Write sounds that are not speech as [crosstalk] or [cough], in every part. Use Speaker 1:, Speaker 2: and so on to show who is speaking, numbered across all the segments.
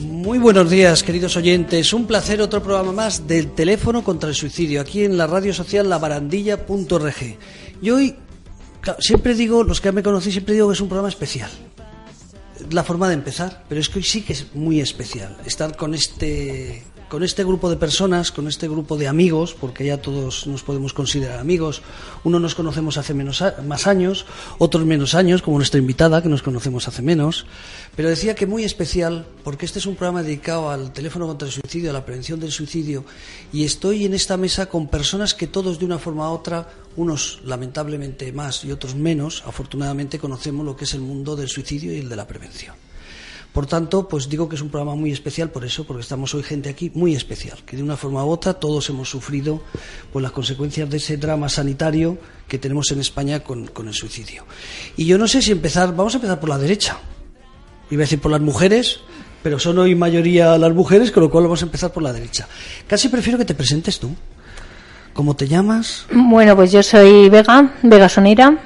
Speaker 1: Muy buenos días, queridos oyentes. Un placer, otro programa más del teléfono contra el suicidio, aquí en la radio social labarandilla.org. Y hoy, siempre digo, los que me conocéis, siempre digo que es un programa especial. La forma de empezar, pero es que hoy sí que es muy especial. Estar con este con este grupo de personas, con este grupo de amigos, porque ya todos nos podemos considerar amigos, uno nos conocemos hace menos más años, otros menos años, como nuestra invitada, que nos conocemos hace menos, pero decía que muy especial, porque este es un programa dedicado al teléfono contra el suicidio, a la prevención del suicidio, y estoy en esta mesa con personas que todos de una forma u otra, unos lamentablemente más y otros menos, afortunadamente conocemos lo que es el mundo del suicidio y el de la prevención. Por tanto, pues digo que es un programa muy especial por eso, porque estamos hoy gente aquí muy especial, que de una forma u otra todos hemos sufrido pues, las consecuencias de ese drama sanitario que tenemos en España con, el suicidio. Y yo no sé si empezar, vamos a empezar por la derecha. Iba a decir por las mujeres, pero son hoy mayoría las mujeres, con lo cual vamos a empezar por la derecha. Casi prefiero que te presentes tú. ¿Cómo te llamas?
Speaker 2: Bueno, pues yo soy Vega, Vega Sonira.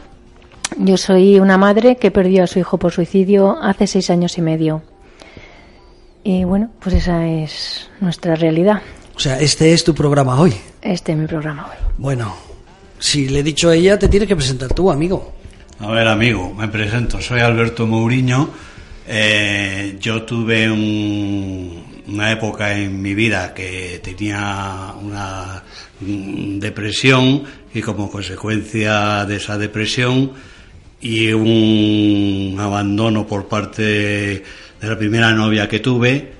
Speaker 2: Yo soy una madre que perdió a su hijo por suicidio hace seis años y medio. Y bueno, pues esa es nuestra realidad.
Speaker 1: O sea, este es tu programa hoy.
Speaker 2: Este es mi programa hoy.
Speaker 1: Bueno, si le he dicho a ella, te tiene que presentar tú, amigo.
Speaker 3: A ver, amigo, me presento. Soy Alberto Mourinho. Eh, yo tuve una época en mi vida que tenía una depresión y como consecuencia de esa depresión y un abandono por parte de la primera novia que tuve,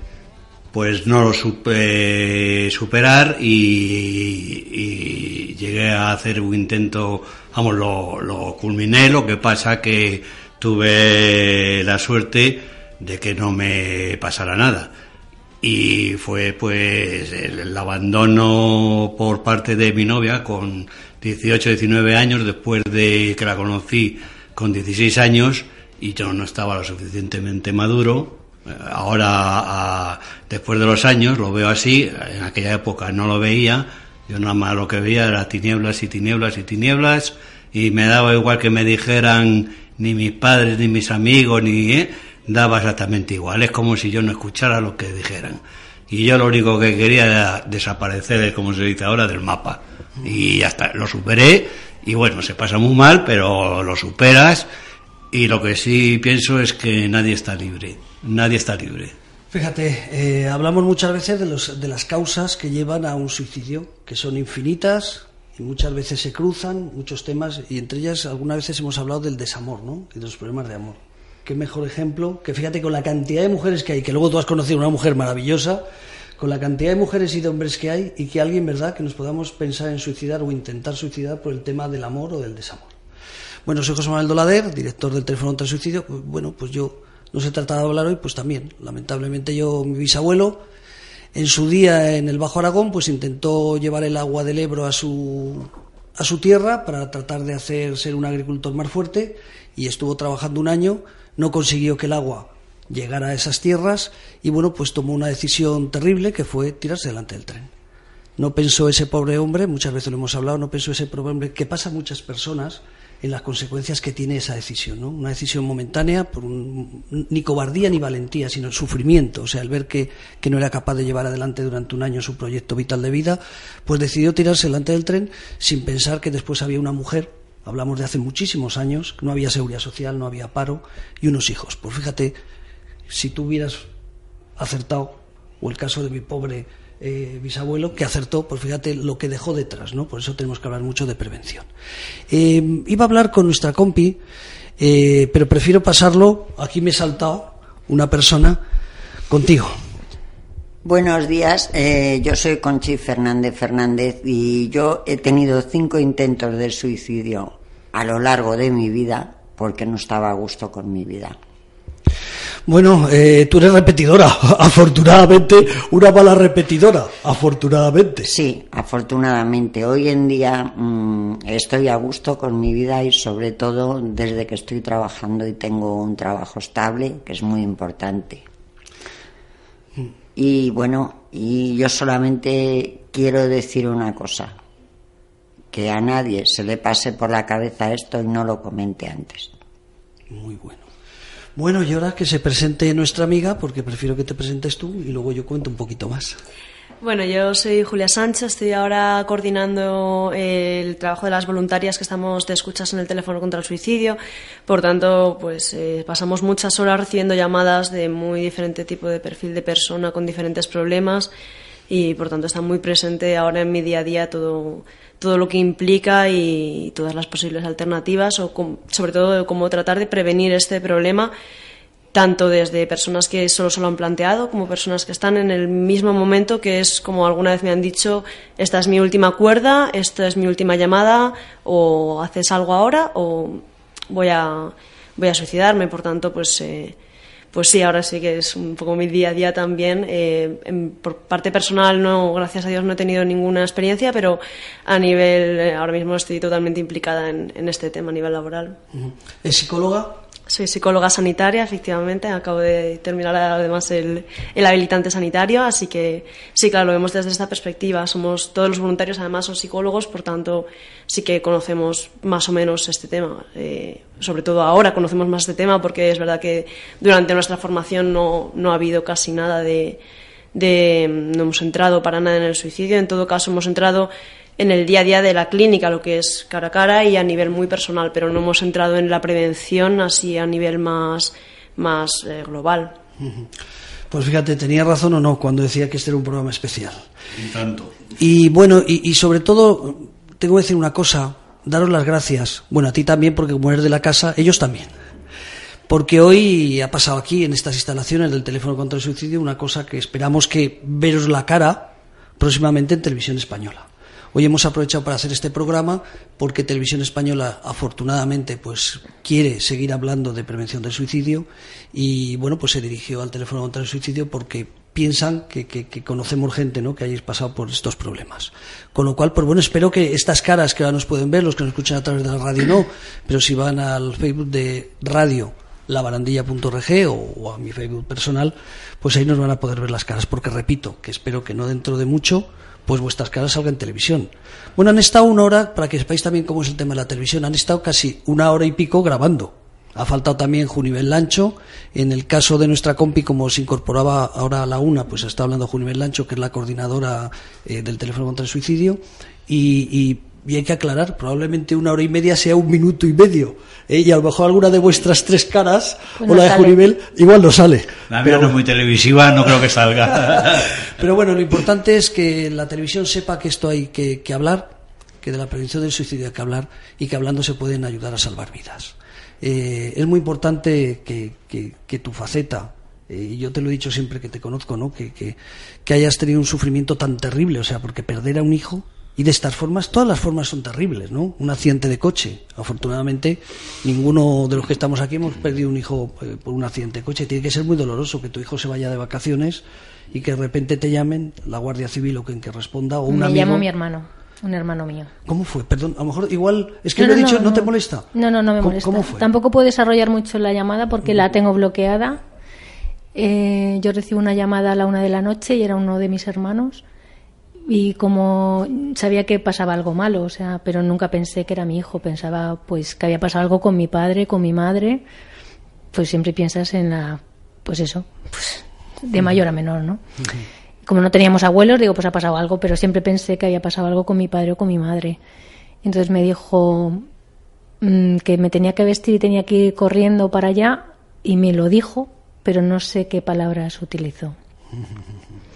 Speaker 3: pues no lo supe superar y, llegué a hacer un intento, vamos, lo, lo culminé, lo que pasa que tuve la suerte de que no me pasara nada. Y fue pues el abandono por parte de mi novia con 18, 19 años, después de que la conocí con 16 años y yo no estaba lo suficientemente maduro. Ahora, después de los años, lo veo así. En aquella época no lo veía. Yo nada más lo que veía era tinieblas y tinieblas y tinieblas. Y me daba igual que me dijeran ni mis padres, ni mis amigos, ni... ¿eh? Daba exactamente igual. Es como si yo no escuchara lo que dijeran. Y yo lo único que quería era desaparecer, como se dice ahora, del mapa. Y ya está, lo superé y bueno, se pasa muy mal, pero lo superas. Y lo que sí pienso es que nadie está libre. Nadie está libre.
Speaker 1: Fíjate, eh, hablamos muchas veces de, los, de las causas que llevan a un suicidio, que son infinitas y muchas veces se cruzan muchos temas y entre ellas algunas veces hemos hablado del desamor, ¿no? Y de los problemas de amor. Qué mejor ejemplo que fíjate con la cantidad de mujeres que hay, que luego tú has conocido una mujer maravillosa, con la cantidad de mujeres y de hombres que hay y que alguien, ¿verdad?, que nos podamos pensar en suicidar o intentar suicidar por el tema del amor o del desamor. Bueno, soy José Manuel Dolader, director del teléfono contra el suicidio. Bueno, pues yo no se trata de hablar hoy, pues también. Lamentablemente yo, mi bisabuelo, en su día en el Bajo Aragón, pues intentó llevar el agua del Ebro a su, a su tierra para tratar de hacer ser un agricultor más fuerte y estuvo trabajando un año, no consiguió que el agua llegar a esas tierras y bueno, pues tomó una decisión terrible que fue tirarse delante del tren. No pensó ese pobre hombre, muchas veces lo hemos hablado, no pensó ese pobre hombre que pasa a muchas personas en las consecuencias que tiene esa decisión, ¿no? Una decisión momentánea, ni cobardía ni valentía, sino el sufrimiento, o sea, el ver que, que, no era capaz de llevar adelante durante un año su proyecto vital de vida, pues decidió tirarse delante del tren sin pensar que después había una mujer, hablamos de hace muchísimos años, no había seguridad social, no había paro, y unos hijos. Pues fíjate si tú hubieras acertado, o el caso de mi pobre eh, bisabuelo, que acertó, pues fíjate lo que dejó detrás, ¿no? Por eso tenemos que hablar mucho de prevención. Eh, iba a hablar con nuestra compi, eh, pero prefiero pasarlo, aquí me he saltado una persona, contigo.
Speaker 4: Buenos días, yo soy Conchi Fernández Fernández y yo he tenido cinco intentos de suicidio a lo largo de mi vida porque no estaba a gusto con mi vida.
Speaker 1: Bueno, eh, tú eres repetidora, [laughs] afortunadamente, una mala repetidora, afortunadamente.
Speaker 4: Sí, afortunadamente. Hoy en día mm, estoy a gusto con mi vida y sobre todo desde que estoy trabajando y tengo un trabajo estable, que es muy importante. Y bueno, y yo solamente quiero decir una cosa, que a nadie se le pase por la cabeza esto y no lo comente antes.
Speaker 1: Muy bueno. Bueno, y ahora que se presente nuestra amiga, porque prefiero que te presentes tú y luego yo cuento un poquito más.
Speaker 5: Bueno, yo soy Julia Sánchez, estoy ahora coordinando el trabajo de las voluntarias que estamos de escuchas en el teléfono contra el suicidio. Por tanto, pues eh, pasamos muchas horas recibiendo llamadas de muy diferente tipo de perfil de persona con diferentes problemas y por tanto está muy presente ahora en mi día a día todo, todo lo que implica y todas las posibles alternativas o sobre todo cómo tratar de prevenir este problema tanto desde personas que solo se lo han planteado como personas que están en el mismo momento que es como alguna vez me han dicho esta es mi última cuerda, esta es mi última llamada o haces algo ahora o voy a voy a suicidarme por tanto pues eh, pues sí, ahora sí que es un poco mi día a día también. Eh, por parte personal, no, gracias a Dios, no he tenido ninguna experiencia, pero a nivel, eh, ahora mismo estoy totalmente implicada en, en, este tema a nivel laboral.
Speaker 1: ¿Es psicóloga?
Speaker 5: Soy psicóloga sanitaria, efectivamente. Acabo de terminar además el, el, habilitante sanitario, así que sí, claro, lo vemos desde esta perspectiva. Somos todos los voluntarios, además, son psicólogos, por tanto, sí que conocemos más o menos este tema. Eh, sobre todo ahora conocemos más este tema porque es verdad que durante nuestra formación no, no ha habido casi nada de, de. No hemos entrado para nada en el suicidio. En todo caso, hemos entrado en el día a día de la clínica, lo que es cara a cara y a nivel muy personal, pero no hemos entrado en la prevención así a nivel más, más eh, global.
Speaker 1: Pues fíjate, tenía razón o no cuando decía que este era un programa especial.
Speaker 3: Y tanto.
Speaker 1: Y bueno, y, y sobre todo, tengo que decir una cosa, daros las gracias. Bueno, a ti también, porque como eres de la casa, ellos también. Porque hoy ha pasado aquí, en estas instalaciones del teléfono contra el suicidio, una cosa que esperamos que veros la cara próximamente en televisión española. Hoy hemos aprovechado para hacer este programa porque Televisión Española, afortunadamente, pues quiere seguir hablando de prevención del suicidio y bueno, pues se dirigió al teléfono contra el suicidio porque piensan que, conocemos gente ¿no? que hayáis pasado por estos problemas. Con lo cual, pues bueno, espero que estas caras que ahora nos pueden ver, los que nos escuchan a través de la radio no, pero si van al Facebook de radio labarandilla.org o, o a mi Facebook personal, pues ahí nos van a poder ver las caras, porque repito, que espero que no dentro de mucho pues vuestras caras salgan en televisión. Bueno, han estado una hora, para que sepáis también cómo es el tema de la televisión, han estado casi una hora y pico grabando. Ha faltado también Junivel Lancho. En el caso de nuestra compi, como se incorporaba ahora a la una, pues está hablando Junivel Lancho, que es la coordinadora eh, del teléfono contra el suicidio. Y, y, y, hay que aclarar, probablemente una hora y media sea un minuto y medio. ¿eh? Y a lo mejor alguna de vuestras tres caras, pues o la de Junivel, igual no sale.
Speaker 3: La mía no es muy televisiva, no creo que salga. [laughs]
Speaker 1: Pero bueno, lo importante es que la televisión sepa que esto hay que, que hablar, que de la prevención del suicidio hay que hablar y que hablando se pueden ayudar a salvar vidas. Eh, es muy importante que, que, que tu faceta, eh, y yo te lo he dicho siempre que te conozco, ¿no? Que, que, que, hayas tenido un sufrimiento tan terrible, o sea, porque perder a un hijo, y de estas formas, todas las formas son terribles, ¿no? Un accidente de coche. Afortunadamente, ninguno de los que estamos aquí hemos perdido un hijo eh, por un accidente de coche. Tiene que ser muy doloroso que tu hijo se vaya de vacaciones y que de repente te llamen la Guardia Civil o quien que responda o un
Speaker 2: Me
Speaker 1: amigo.
Speaker 2: llamo mi hermano. Un hermano mío.
Speaker 1: ¿Cómo fue? Perdón, a lo mejor igual. Es que no, lo he dicho, no, no, te molesta?
Speaker 2: No, no, no me
Speaker 1: ¿Cómo,
Speaker 2: molesta.
Speaker 1: ¿Cómo fue?
Speaker 2: Tampoco puedo desarrollar mucho la llamada porque la tengo bloqueada. Eh, yo recibo una llamada a la una de la noche y era uno de mis hermanos. Y como sabía que pasaba algo malo, o sea, pero nunca pensé que era mi hijo. Pensaba, pues, que había pasado algo con mi padre, con mi madre. Pues siempre piensas en la. Pues eso, pues, de mayor a menor, ¿no? Uh -huh como no teníamos abuelos, digo, pues ha pasado algo, pero siempre pensé que había pasado algo con mi padre o con mi madre. Entonces me dijo mmm, que me tenía que vestir y tenía que ir corriendo para allá y me lo dijo, pero no sé qué palabras utilizó. [laughs]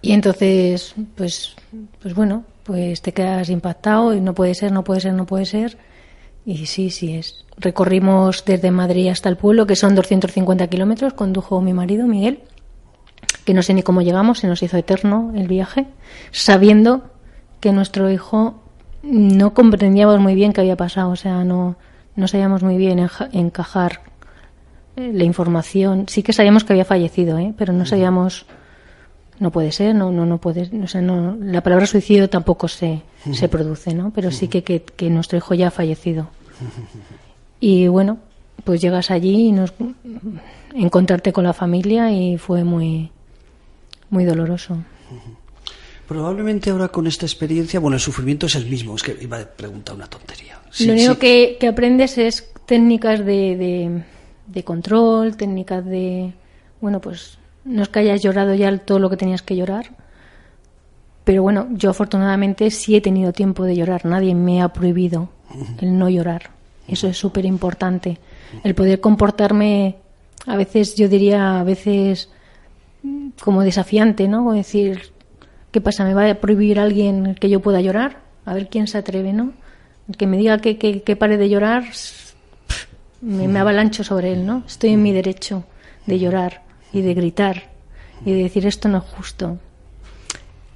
Speaker 2: Y entonces, pues, pues bueno, pues te quedas impactado y no puede ser, no puede ser, no puede ser. Y sí, sí es. Recorrimos desde Madrid hasta el pueblo, que son 250 kilómetros, condujo mi marido, Miguel que no sé ni cómo llegamos, se nos hizo eterno el viaje, sabiendo que nuestro hijo no comprendíamos muy bien qué había pasado, o sea, no, no sabíamos muy bien encajar la información. Sí que sabíamos que había fallecido, ¿eh? pero no sabíamos, no puede ser, no, no, no puede, o sea, no, la palabra suicidio tampoco se, se produce, ¿no? Pero sí que, que, que nuestro hijo ya ha fallecido. Y bueno, pues llegas allí y nos encontrarte con la familia y fue muy muy doloroso.
Speaker 1: Probablemente ahora con esta experiencia, bueno, el sufrimiento es el mismo, es que iba a preguntar una tontería.
Speaker 2: Lo único Que, aprendes es técnicas de, de, control, técnicas de, bueno, pues no es que hayas llorado ya todo lo que tenías que llorar, pero bueno, yo afortunadamente sí he tenido tiempo de llorar, nadie me ha prohibido el no llorar, eso es súper importante, el poder comportarme, a veces yo diría, a veces como desafiante, ¿no? decir, ¿Qué pasa? ¿Me va a prohibir alguien que yo pueda llorar? A ver quién se atreve, ¿no? El que me diga que, que, pare de llorar, me, avalancho sobre él, ¿no? Estoy en mi derecho de llorar y de gritar y de decir esto no es justo.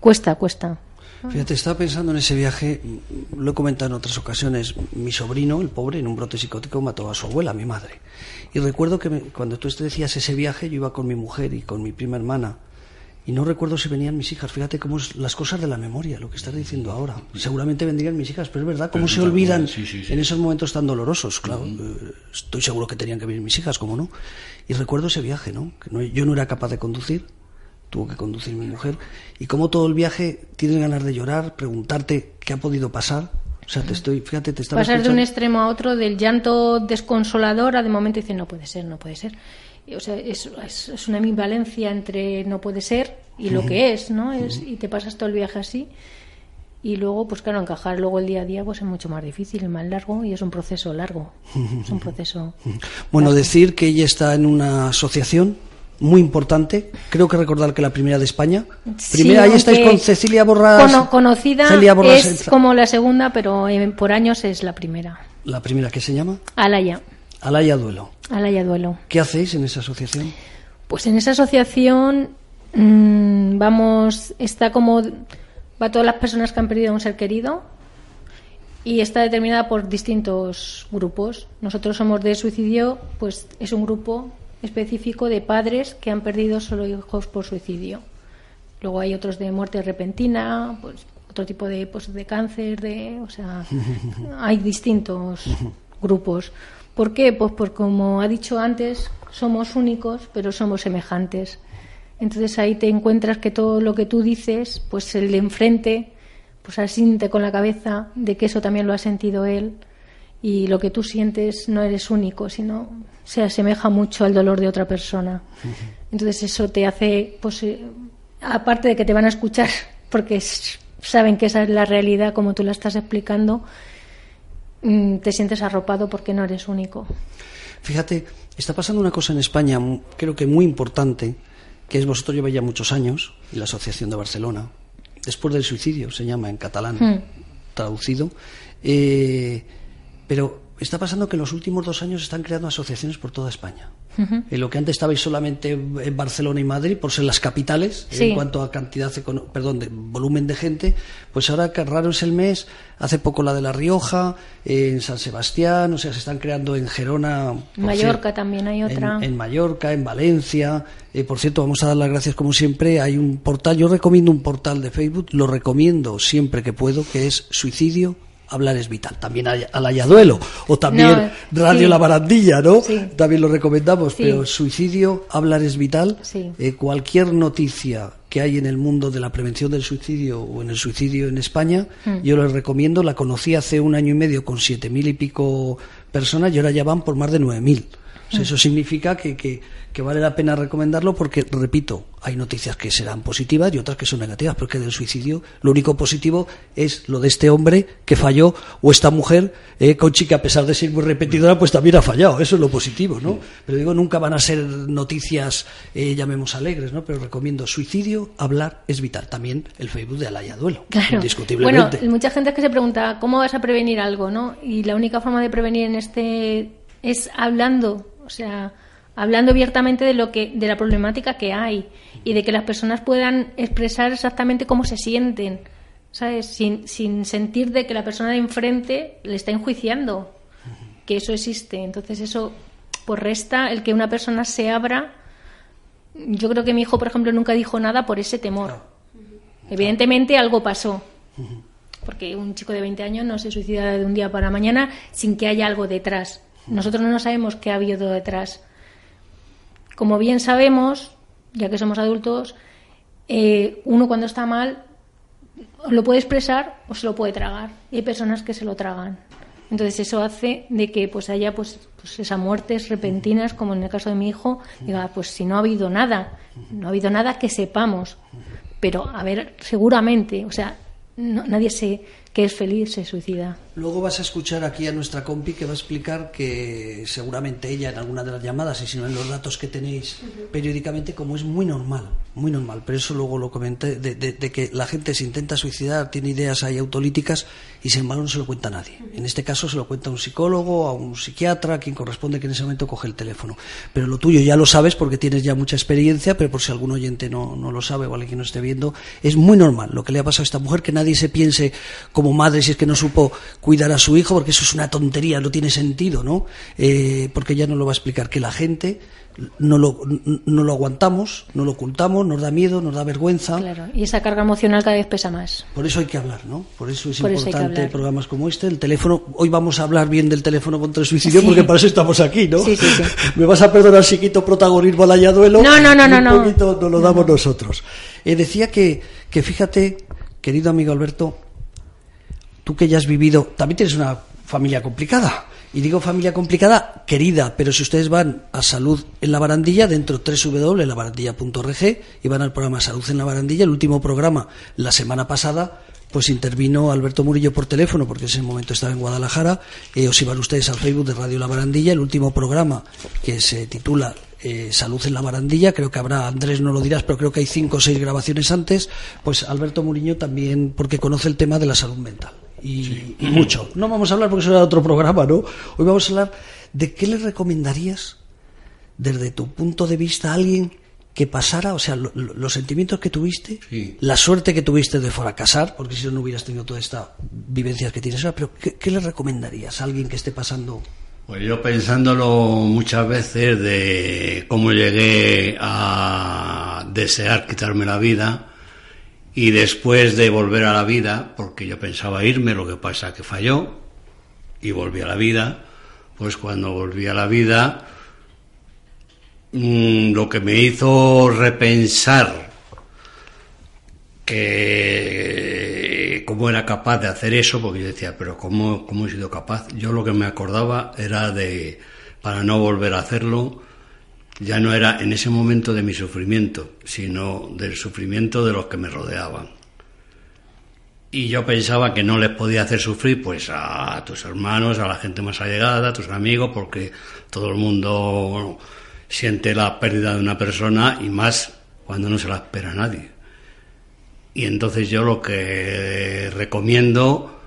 Speaker 2: Cuesta, cuesta.
Speaker 1: Fíjate, estaba pensando en ese viaje, lo he comentado en otras ocasiones, mi sobrino, el pobre, en un brote psicótico mató a su abuela, a mi madre. Y recuerdo que cuando tú decías ese viaje, yo iba con mi mujer y con mi prima hermana y no recuerdo si venían mis hijas. Fíjate cómo es las cosas de la memoria, lo que estás diciendo ahora. Seguramente vendrían mis hijas, pero es verdad, cómo se olvidan en esos momentos tan dolorosos. Claro, eh, estoy seguro que tenían que venir mis hijas, ¿cómo no? Y recuerdo ese viaje, ¿no? Que yo no era capaz de conducir, tuvo que conducir mi mujer. Y cómo todo el viaje tienes ganas de llorar, preguntarte qué ha podido pasar. O sea, te estoy, fíjate, te estaba
Speaker 2: Pasar de un extremo a otro, del llanto desconsolador a de momento dice, no puede ser, no puede ser o sea, es, es, una ambivalencia entre no puede ser y lo que es, ¿no? Es, y te pasas todo el viaje así. Y luego, pues claro, encajar luego el día a día pues es mucho más difícil, más largo y es un proceso largo. Es un proceso. [laughs]
Speaker 1: Bueno, decir que ella está en una asociación muy importante. Creo que recordar que la primera de España. Primera, ahí estáis con Cecilia Borras.
Speaker 2: conocida es como la segunda, pero por años es la primera.
Speaker 1: ¿La primera qué se llama?
Speaker 2: Alaya.
Speaker 1: Alaya Duelo.
Speaker 2: Alaya Duelo.
Speaker 1: ¿Qué hacéis en esa asociación?
Speaker 2: Pues en esa asociación mm, vamos, está como, va todas las personas que han perdido a un ser querido y está determinada por distintos grupos. Nosotros somos de suicidio, pues es un grupo específico de padres que han perdido solo hijos por suicidio. Luego hay otros de muerte repentina, pues otro tipo de, pues, de cáncer, de, o sea, [laughs] hay distintos grupos. ¿Por qué? Pues por como ha dicho antes, somos únicos, pero somos semejantes. Entonces ahí te encuentras que todo lo que tú dices, pues el de enfrente, pues asiente con la cabeza de que eso también lo ha sentido él y lo que tú sientes no eres único, sino se asemeja mucho al dolor de otra persona. Entonces eso te hace, pues, eh, aparte de que te van a escuchar, [laughs] porque saben que esa es la realidad como tú la estás explicando, te sientes arropado porque no eres único.
Speaker 1: Fíjate, está pasando una cosa en España, creo que muy importante, que es vosotros lleváis ya muchos años, y la Asociación de Barcelona, después del suicidio, se llama en catalán, hmm. traducido, eh, pero está pasando que en los últimos dos años están creando asociaciones por toda España. En lo que antes estabais solamente en Barcelona y Madrid, por ser las capitales, en cuanto a cantidad, perdón, de volumen de gente, pues ahora que raro es el mes, hace poco la de La Rioja, en San Sebastián, o sea, se están creando en Gerona.
Speaker 2: En Mallorca también hay otra.
Speaker 1: En, Mallorca, en Valencia. Eh, por cierto, vamos a dar las gracias como siempre. Hay un portal, yo recomiendo un portal de Facebook, lo recomiendo siempre que puedo, que es Suicidio hablar es vital. También al Ayaduelo o también Radio La Barandilla, ¿no? También lo recomendamos, pero suicidio, hablar es vital. Eh, cualquier noticia que hay en el mundo de la prevención del suicidio o en el suicidio en España, mm. yo les recomiendo. La conocí hace un año y medio con siete mil y pico personas y ahora ya van por más de nueve mil. Eso significa que, que, vale la pena recomendarlo porque, repito, hay noticias que serán positivas y otras que son negativas, porque del suicidio lo único positivo es lo de este hombre que falló o esta mujer, eh, Conchi, que a pesar de ser muy repetidora, pues también ha fallado. Eso es lo positivo, ¿no? Pero digo, nunca van a ser noticias, eh, llamemos alegres, ¿no? Pero recomiendo suicidio, hablar es vital. También el Facebook de Alaya Duelo,
Speaker 2: claro. indiscutiblemente. Bueno, mucha gente que se pregunta, ¿cómo vas a prevenir algo, no? Y la única forma de prevenir en este es hablando sea, hablando abiertamente de lo que de la problemática que hay y de que las personas puedan expresar exactamente cómo se sienten, ¿sabes? Sin, sin sentir de que la persona de enfrente le está enjuiciando, que eso existe. Entonces eso pues resta el que una persona se abra. Yo creo que mi hijo, por ejemplo, nunca dijo nada por ese temor. Evidentemente algo pasó. Porque un chico de 20 años no se suicida de un día para mañana sin que haya algo detrás. Nosotros no sabemos qué ha habido detrás. Como bien sabemos, ya que somos adultos, eh, uno cuando está mal lo puede expresar o se lo puede tragar. Y hay personas que se lo tragan. Entonces eso hace de que pues haya pues, pues esas muertes repentinas, como en el caso de mi hijo, diga, pues si no ha habido nada, no ha habido nada que sepamos, pero a ver, seguramente, o sea, nadie se que es feliz se suicida.
Speaker 1: Luego vas a escuchar aquí a nuestra compi que va a explicar que seguramente ella en alguna de las llamadas y si no en los datos que tenéis periódicamente como es muy normal, muy normal, pero eso luego lo comenté de, que la gente se intenta suicidar, tiene ideas ahí autolíticas y sin embargo no se lo cuenta a nadie. En este caso se lo cuenta a un psicólogo, a un psiquiatra, a quien corresponde que en ese momento coge el teléfono. Pero lo tuyo ya lo sabes porque tienes ya mucha experiencia, pero por si algún oyente no, no lo sabe o alguien que no esté viendo, es muy normal lo que le ha pasado a esta mujer, que nadie se piense como madre si es que no supo cuidar a su hijo, porque eso es una tontería, no tiene sentido, ¿no? Eh, porque ya no lo va a explicar, que la gente no lo, no lo aguantamos, no lo ocultamos, nos da miedo, nos da vergüenza.
Speaker 2: Claro, y esa carga emocional cada vez pesa más.
Speaker 1: Por eso hay que hablar, ¿no? Por eso es importante programas como este. El teléfono, hoy vamos a hablar bien del teléfono contra el suicidio porque para eso estamos aquí, ¿no?
Speaker 2: Sí, sí, sí. [laughs]
Speaker 1: Me vas a perdonar si quito protagonismo al ayaduelo.
Speaker 2: No, no, no, no.
Speaker 1: Un poquito no, lo damos nosotros. Eh, decía que, que fíjate, querido amigo Alberto, tú que ya has vivido, también tienes una familia complicada. Y digo familia complicada, querida, pero si ustedes van a Salud en la Barandilla, dentro www.labarandilla.org y van al programa Salud en la Barandilla, el último programa la semana pasada, pues intervino Alberto Murillo por teléfono, porque en ese momento estaba en Guadalajara, eh, o si van ustedes al Facebook de Radio La Barandilla, el último programa que se titula eh, Salud en la Barandilla, creo que habrá, Andrés no lo dirás, pero creo que hay cinco o seis grabaciones antes, pues Alberto Murillo también, porque conoce el tema de la salud mental y, mucho. No vamos a hablar porque eso era otro programa, ¿no? Hoy vamos a hablar de qué le recomendarías desde tu punto de vista a alguien que pasara, o sea, los sentimientos que tuviste, la suerte que tuviste de fracasar, porque si no, no hubieras tenido toda esta vivencias que tienes ahora, pero ¿qué, le recomendarías a alguien que esté pasando?
Speaker 3: Pues yo pensándolo muchas veces de cómo llegué a desear quitarme la vida, y después de volver a la vida, porque yo pensaba irme, lo que pasa que falló, y volví a la vida, pues cuando volví a la vida, mm, lo que me hizo repensar que cómo era capaz de hacer eso, porque yo decía, pero ¿cómo, cómo he sido capaz? Yo lo que me acordaba era de, para no volver a hacerlo, ya no era en ese momento de mi sufrimiento, sino del sufrimiento de los que me rodeaban. Y yo pensaba que no les podía hacer sufrir pues a tus hermanos, a la gente más allegada, a tus amigos, porque todo el mundo siente la pérdida de una persona y más cuando no se la espera nadie. Y entonces yo lo que recomiendo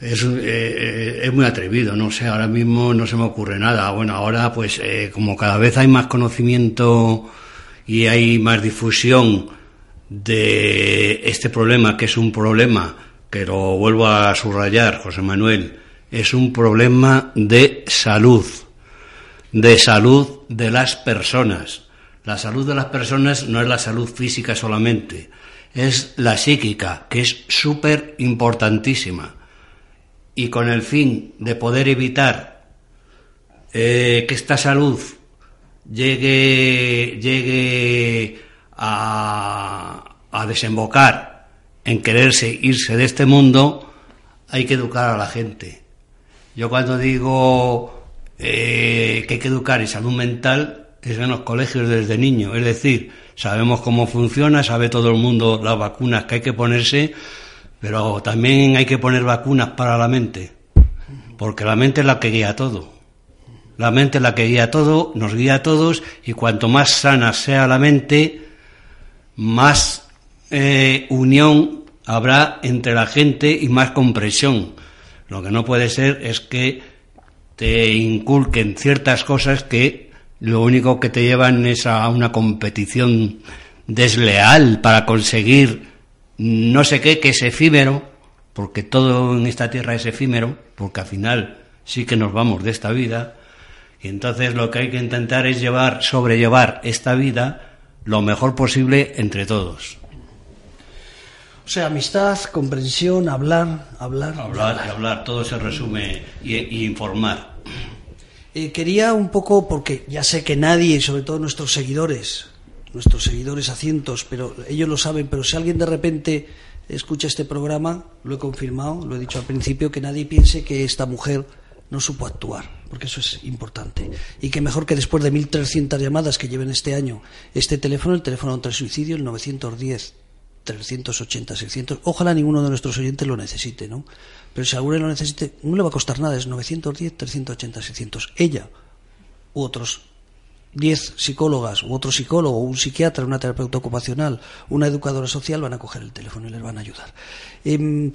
Speaker 3: es, eh, eh, es, muy atrevido, no sé, ahora mismo no se me ocurre nada. Bueno, ahora pues eh, como cada vez hay más conocimiento y hay más difusión de este problema, que es un problema, que lo vuelvo a subrayar, José Manuel, es un problema de salud, de salud de las personas. La salud de las personas no es la salud física solamente, es la psíquica, que es súper importantísima y con el fin de poder evitar eh, que esta salud llegue, llegue a, desembocar en quererse irse de este mundo, hay que educar a la gente. Yo cuando digo eh, que hay que educar en salud mental, es en los colegios desde niño. Es decir, sabemos cómo funciona, sabe todo el mundo las vacunas que hay que ponerse, pero también hay que poner vacunas para la mente, porque la mente es la que guía todo. La mente es la que guía todo, nos guía a todos, y cuanto más sana sea la mente, más eh, unión habrá entre la gente y más comprensión. Lo que no puede ser es que te inculquen ciertas cosas que lo único que te llevan es a una competición desleal para conseguir no sé qué, que es efímero, porque todo en esta tierra es efímero, porque al final sí que nos vamos de esta vida, y entonces lo que hay que intentar es llevar, sobrellevar esta vida lo mejor posible entre todos.
Speaker 1: O sea, amistad, comprensión, hablar, hablar.
Speaker 3: Hablar y hablar, todo se resume y, informar.
Speaker 1: Eh, quería un poco, porque ya sé que nadie, y sobre todo nuestros seguidores, nuestros seguidores a cientos, pero ellos lo saben, pero si alguien de repente escucha este programa, lo he confirmado, lo he dicho al principio, que nadie piense que esta mujer no supo actuar, porque eso es importante. Y que mejor que después de 1.300 llamadas que lleven este año este teléfono, el teléfono contra el suicidio, el 910 380, 600. Ojalá ninguno de nuestros oyentes lo necesite, ¿no? Pero si alguno lo necesite, no le va a costar nada, es 910, 380, 600. Ella u otros 10 psicólogas u otro psicólogo, un psiquiatra, una terapeuta ocupacional, una educadora social van a coger el teléfono y les van a ayudar. Em,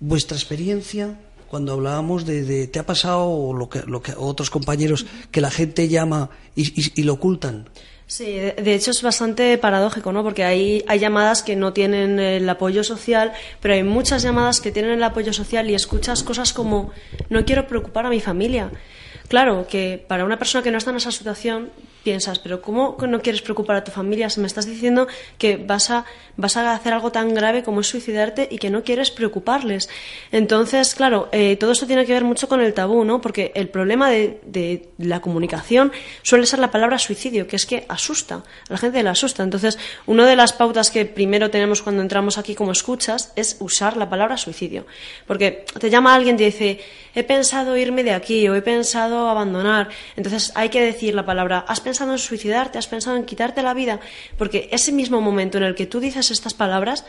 Speaker 1: vuestra experiencia cuando hablábamos de, te ha pasado lo que, lo que otros compañeros que la gente llama y, lo ocultan
Speaker 5: Sí, de hecho es bastante paradójico, ¿no? Porque hay, hay llamadas que no tienen el apoyo social, pero hay muchas llamadas que tienen el apoyo social y escuchas cosas como no quiero preocupar a mi familia. Claro, que para una persona que no está en esa situación piensas, pero ¿cómo no quieres preocupar a tu familia? Si me estás diciendo que vas a, vas a hacer algo tan grave como es suicidarte y que no quieres preocuparles. Entonces, claro, eh, todo esto tiene que ver mucho con el tabú, ¿no? Porque el problema de, de, la comunicación suele ser la palabra suicidio, que es que asusta, a la gente le asusta. Entonces, una de las pautas que primero tenemos cuando entramos aquí como escuchas es usar la palabra suicidio. Porque te llama alguien y te dice, he pensado irme de aquí o he pensado abandonar. Entonces, hay que decir la palabra, has pensado en suicidarte, has pensado en quitarte la vida, porque ese mismo momento en el que tú dices estas palabras,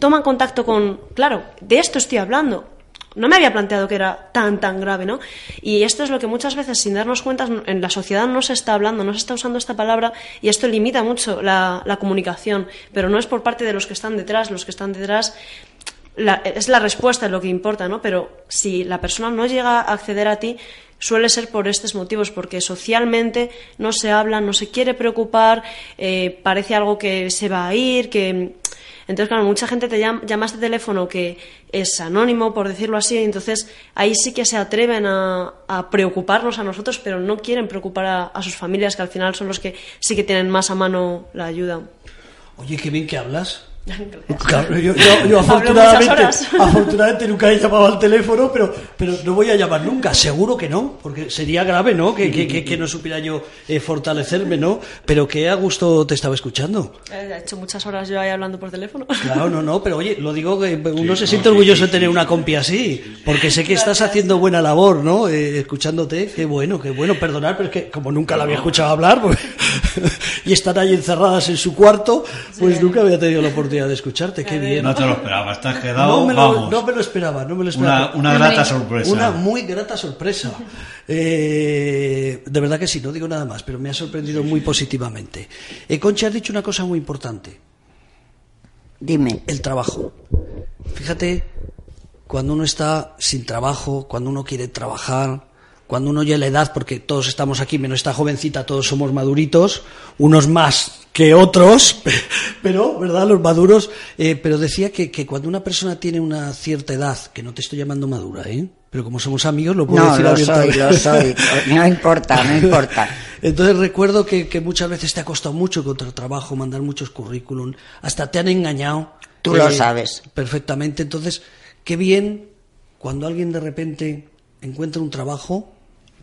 Speaker 5: toma contacto con, claro, de esto estoy hablando. No me había planteado que era tan, tan grave, ¿no? Y esto es lo que muchas veces, sin darnos cuenta, en la sociedad no se está hablando, no se está usando esta palabra y esto limita mucho la, comunicación, pero no es por parte de los que están detrás, los que están detrás es la respuesta lo que importa, ¿no? Pero si la persona no llega a acceder a ti, suele ser por estos motivos, porque socialmente no se habla, no se quiere preocupar, eh, parece algo que se va a ir, que... Entonces, claro, mucha gente te llama, llama a este teléfono que es anónimo, por decirlo así, y entonces ahí sí que se atreven a, preocuparnos a nosotros, pero no quieren preocupar a, a, sus familias, que al final son los que sí que tienen más a mano la ayuda.
Speaker 1: Oye, qué bien que hablas. Yo, afortunadamente, [laughs] afortunadamente nunca he llamado al teléfono, pero, pero no voy a llamar nunca, seguro que no, porque sería grave, ¿no? Que, que, que, no supiera yo eh, fortalecerme, ¿no? Pero que a gusto te estaba escuchando.
Speaker 5: He hecho muchas horas yo ahí hablando por teléfono.
Speaker 1: Claro, no, no, pero oye, lo digo que uno se siente orgulloso de tener una compi así, porque sé que estás haciendo buena labor, ¿no? Eh, escuchándote, qué bueno, qué bueno, perdonar, pero es que como nunca la había escuchado hablar, pues, [laughs] y están ahí encerradas en su cuarto, pues nunca había tenido la oportunidad de escucharte, qué bien.
Speaker 3: No te lo esperaba, estás quedado,
Speaker 1: no me
Speaker 3: lo, vamos.
Speaker 1: No me lo esperaba, no me lo esperaba.
Speaker 3: Una, grata sorpresa.
Speaker 1: Una muy grata sorpresa. [laughs] Eh, de verdad que sí, no digo nada más, pero me ha sorprendido muy positivamente. Eh, Concha, has dicho una cosa muy importante.
Speaker 4: Dime.
Speaker 1: El trabajo. Fíjate, cuando uno está sin trabajo, cuando uno quiere trabajar, cuando uno ya la edad, porque todos estamos aquí, menos esta jovencita, todos somos maduritos, unos más que otros, [laughs] pero, ¿verdad? Los maduros. Eh, pero decía que, que, cuando una persona tiene una cierta edad, que no te estoy llamando madura, ¿eh? Pero como somos amigos, lo puedo decir
Speaker 4: lo soy, lo soy. No importa, no [laughs] importa.
Speaker 1: Entonces recuerdo que, que, muchas veces te ha costado mucho encontrar trabajo, mandar muchos currículum, hasta te han engañado.
Speaker 4: Tú lo eh, sabes.
Speaker 1: Perfectamente. Entonces, qué bien cuando alguien de repente encuentra un trabajo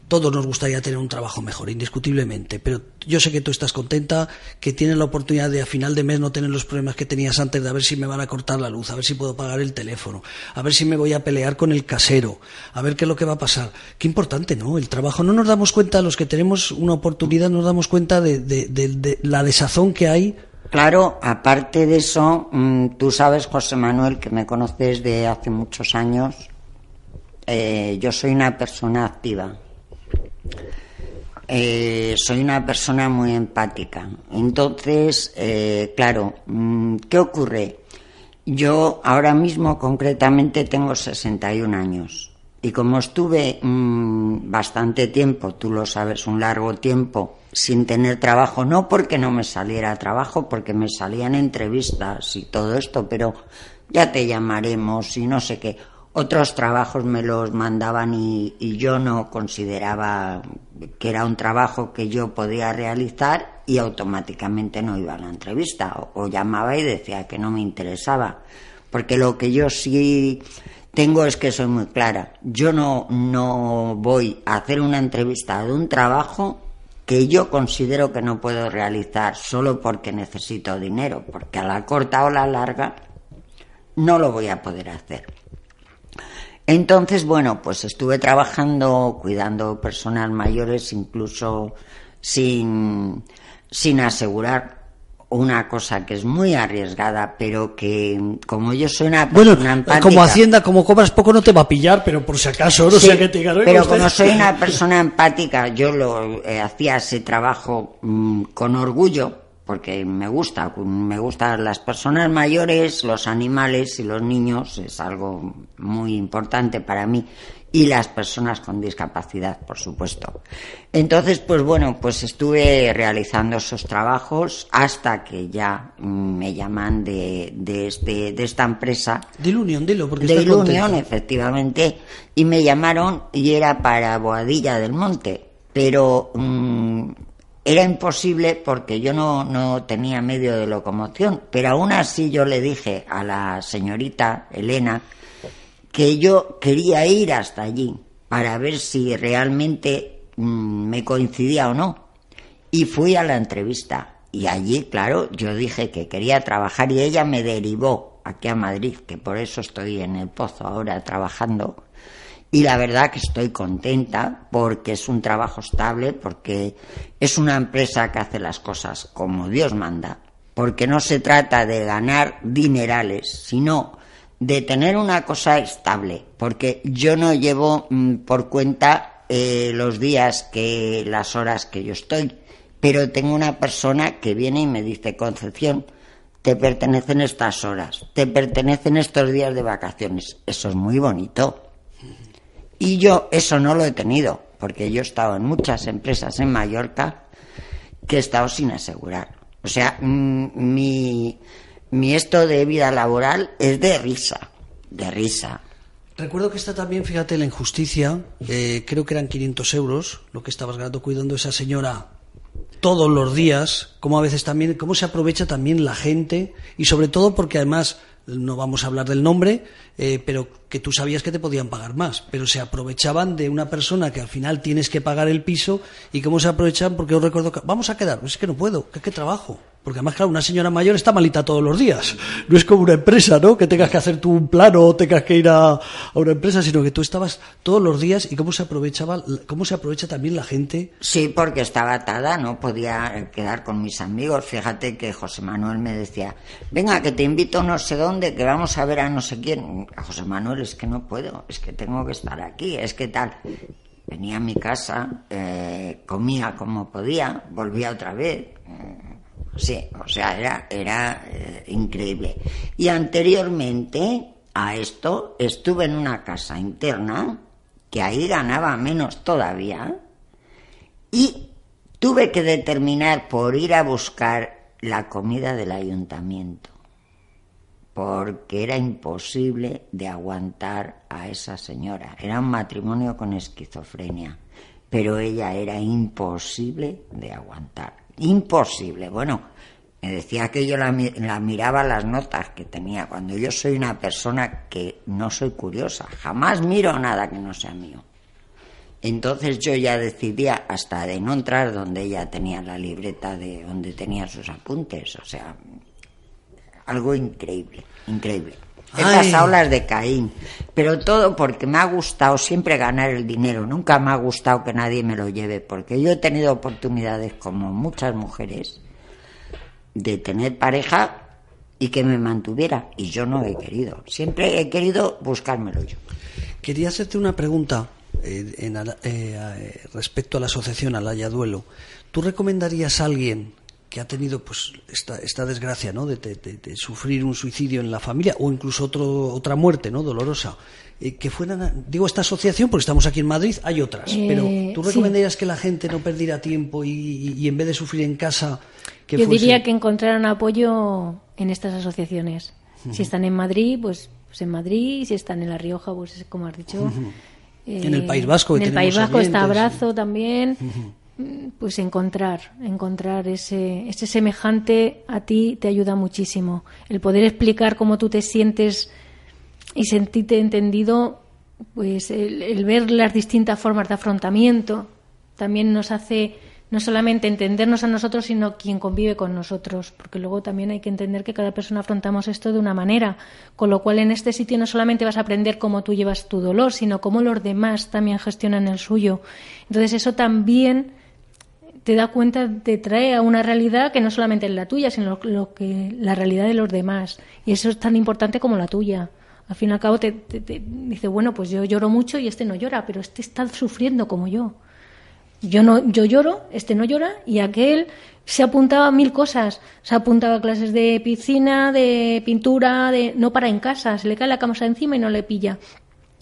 Speaker 1: todos nos gustaría tener un trabajo mejor, indiscutiblemente, pero yo sé que tú estás contenta, que tienes la oportunidad de a final de mes no tener los problemas que tenías antes de a ver si me van a cortar la luz, a ver si puedo pagar el teléfono, a ver si me voy a pelear con el casero, a ver qué es lo que va a pasar. Qué importante, ¿no? El trabajo. No nos damos cuenta, los que tenemos una oportunidad, nos damos cuenta de, la desazón que hay
Speaker 4: Claro, aparte de eso, mm, tú sabes, José Manuel, que me conoces de hace muchos años, eh, yo soy una persona activa. Eh, soy una persona muy empática. Entonces, eh, claro, mm, ¿qué ocurre? Yo ahora mismo concretamente tengo 61 años y como estuve mm, bastante tiempo, tú lo sabes, un largo tiempo sin tener trabajo, no porque no me saliera trabajo, porque me salían entrevistas y todo esto, pero ya te llamaremos y no sé qué otros trabajos me los mandaban y, yo no consideraba que era un trabajo que yo podía realizar y automáticamente no iba a la entrevista o, llamaba y decía que no me interesaba. Porque lo que yo sí tengo es que soy muy clara. Yo no, no voy a hacer una entrevista de un trabajo que yo considero que no puedo realizar solo porque necesito dinero, porque a la corta o la larga no lo voy a poder hacer. Entonces, bueno, pues estuve trabajando cuidando personas mayores incluso sin, sin asegurar una cosa que es muy arriesgada, pero que como yo soy una persona empática,
Speaker 1: como Hacienda, como cobras poco no te va a pillar, pero por si acaso, no sé qué te diga,
Speaker 4: Pero como soy una [laughs] persona empática, yo lo eh, hacía ese trabajo mm, con orgullo, porque me gusta, me gustan las personas mayores, los animales y los niños, es algo muy importante para mí y las personas con discapacidad, por supuesto. Entonces, pues bueno, pues estuve realizando esos trabajos hasta que ya me llaman de, de, este, de esta empresa.
Speaker 1: De Unión, dilo, porque
Speaker 4: De Unión, efectivamente. Y me llamaron y era para Boadilla del Monte. Pero mm, era imposible porque yo no, no tenía medio de locomoción. Pero aún así yo le dije a la señorita Elena, que yo quería ir hasta allí para ver si realmente mm, me coincidía o no. Y fui a la entrevista. Y allí, claro, yo dije que quería trabajar y ella me derivó aquí a Madrid, que por eso estoy en el pozo ahora trabajando. Y la verdad que estoy contenta porque es un trabajo estable, porque es una empresa que hace las cosas como Dios manda, porque no se trata de ganar dinerales, sino de tener una cosa estable, porque yo no llevo mm, por cuenta eh, los días que las horas que yo estoy, pero tengo una persona que viene y me dice Concepción, te pertenecen estas horas, te pertenecen estos días de vacaciones, eso es muy bonito. Y yo eso no lo he tenido, porque yo he estado en muchas empresas en Mallorca que he estado sin asegurar. O sea, mm, mi mi esto de vida laboral es de risa, de risa.
Speaker 1: Recuerdo que está también, fíjate, la injusticia, eh, creo que eran 500 euros lo que estabas ganando cuidando a esa señora todos los días, como a veces también, cómo se aprovecha también la gente y sobre todo porque además no vamos a hablar del nombre, eh, pero que tú sabías que te podían pagar más, pero se aprovechaban de una persona que al final tienes que pagar el piso y cómo se aprovechan porque yo recuerdo que vamos a quedar, es que no puedo, que, que trabajo. Porque además, claro, una señora mayor está malita todos los días. No es como una empresa, ¿no? Que tengas que hacer tú un plano o tengas que ir a, una empresa, sino que tú estabas todos los días y cómo se aprovechaba, cómo se aprovecha también la gente.
Speaker 4: Sí, porque estaba atada, no podía quedar con mis amigos. Fíjate que José Manuel me decía, venga, que te invito no sé dónde, que vamos a ver a no sé quién. A José Manuel, es que no puedo, es que tengo que estar aquí, es que tal. Venía a mi casa, eh, comía como podía, volvía otra vez. Sí, o sea, era, era eh, increíble. Y anteriormente a esto estuve en una casa interna, que ahí ganaba menos todavía, y tuve que determinar por ir a buscar la comida del ayuntamiento, porque era imposible de aguantar a esa señora. Era un matrimonio con esquizofrenia, pero ella era imposible de aguantar imposible. Bueno, me decía que yo la, miraba las notas que tenía, cuando yo soy una persona que no soy curiosa, jamás miro nada que no sea mío. Entonces yo ya decidía hasta de no entrar donde ella tenía la libreta de donde tenía sus apuntes, o sea, algo increíble, increíble. Estas aulas de Caín, pero todo porque me ha gustado siempre ganar el dinero, nunca me ha gustado que nadie me lo lleve, porque yo he tenido oportunidades como muchas mujeres de tener pareja y que me mantuviera, y yo no he querido, siempre he querido buscármelo yo.
Speaker 1: Quería hacerte una pregunta eh, en, eh, eh, respecto a la asociación Alaya Duelo. ¿Tú recomendarías a alguien que ha tenido pues esta, esta desgracia ¿no? De, sufrir un suicidio en la familia o incluso otro, otra muerte no dolorosa. Eh, que fueran digo esta asociación porque estamos aquí en Madrid hay otras. Eh, pero tú recomendarías que la gente no perdiera tiempo y, en vez de sufrir en casa que
Speaker 2: yo diría que encontraran apoyo en estas asociaciones. Si están en Madrid pues, pues en Madrid si están en La Rioja pues como has dicho.
Speaker 1: En el País Vasco
Speaker 2: en el País Vasco está Abrazo también pues encontrar, encontrar ese, ese semejante a ti te ayuda muchísimo. El poder explicar cómo tú te sientes y sentirte entendido, pues el, ver las distintas formas de afrontamiento también nos hace no solamente entendernos a nosotros, sino quien convive con nosotros, porque luego también hay que entender que cada persona afrontamos esto de una manera, con lo cual en este sitio no solamente vas a aprender cómo tú llevas tu dolor, sino cómo los demás también gestionan el suyo. Entonces eso también te da cuenta, te trae a una realidad que no solamente es la tuya, sino lo que la realidad de los demás. Y eso es tan importante como la tuya. Al fin y al cabo te, te dice, bueno, pues yo lloro mucho y este no llora, pero este está sufriendo como yo. Yo no, yo lloro, este no llora y aquel se apuntaba a mil cosas. Se apuntaba a clases de piscina, de pintura, de no para en casa, se le cae la camisa encima y no le pilla.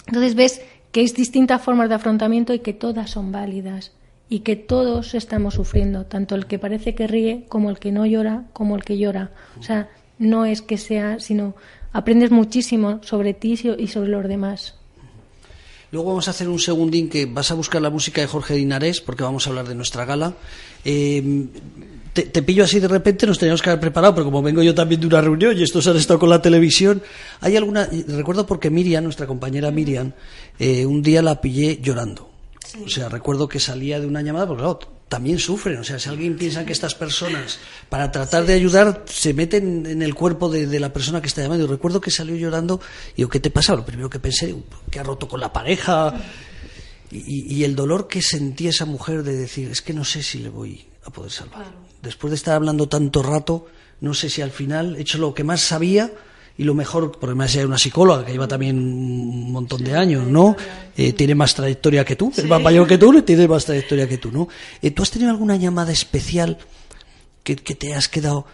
Speaker 2: Entonces ves que hay distintas formas de afrontamiento y que todas son válidas y que todos estamos sufriendo, tanto el que parece que ríe como el que no llora, como el que llora. O sea, no es que sea, sino aprendes muchísimo sobre ti y sobre los demás.
Speaker 1: Luego vamos a hacer un segundín que vas a buscar la música de Jorge Dinares porque vamos a hablar de nuestra gala. Eh, te, pillo así de repente, nos teníamos que haber preparado, pero como vengo yo también de una reunión y estos han estado con la televisión, hay alguna. Recuerdo porque Miriam, nuestra compañera Miriam, eh, un día la pillé llorando. O sea, recuerdo que salía de una llamada, porque claro, también sufren. O sea, si alguien piensa que estas personas, para tratar de ayudar, se meten en el cuerpo de, la persona que está llamando. Y recuerdo que salió llorando y digo, ¿qué te pasa? Lo primero que pensé, que ha roto con la pareja. Y, el dolor que sentía esa mujer de decir, es que no sé si le voy a poder salvar. Después de estar hablando tanto rato, no sé si al final he hecho lo que más sabía y lo mejor, porque me hay una psicóloga que lleva también un montón de años, ¿no? Eh, tiene más trayectoria que tú, es más mayor que tú, y tiene más trayectoria que tú, ¿no? Eh, ¿Tú has tenido alguna llamada especial que, te has quedado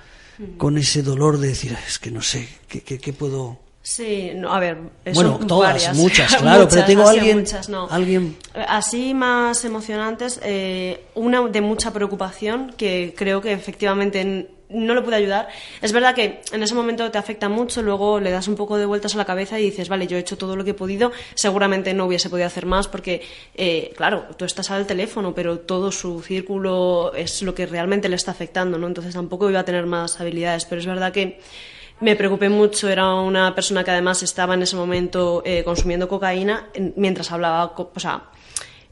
Speaker 1: con ese dolor de decir, es que no sé, ¿qué, qué, puedo...?
Speaker 5: Sí, no, a ver,
Speaker 1: bueno, todas, muchas, [laughs] claro, pero tengo alguien, alguien,
Speaker 5: así más emocionantes, eh, una de mucha preocupación que creo que efectivamente no lo pude ayudar. Es verdad que en ese momento te afecta mucho, luego le das un poco de vueltas a la cabeza y dices, vale, yo he hecho todo lo que he podido, seguramente no hubiese podido hacer más porque, eh, claro, tú estás al teléfono, pero todo su círculo es lo que realmente le está afectando, ¿no? Entonces tampoco iba a tener más habilidades, pero es verdad que me preocupé mucho, era una persona que además estaba en ese momento eh, consumiendo cocaína mientras hablaba, o sea,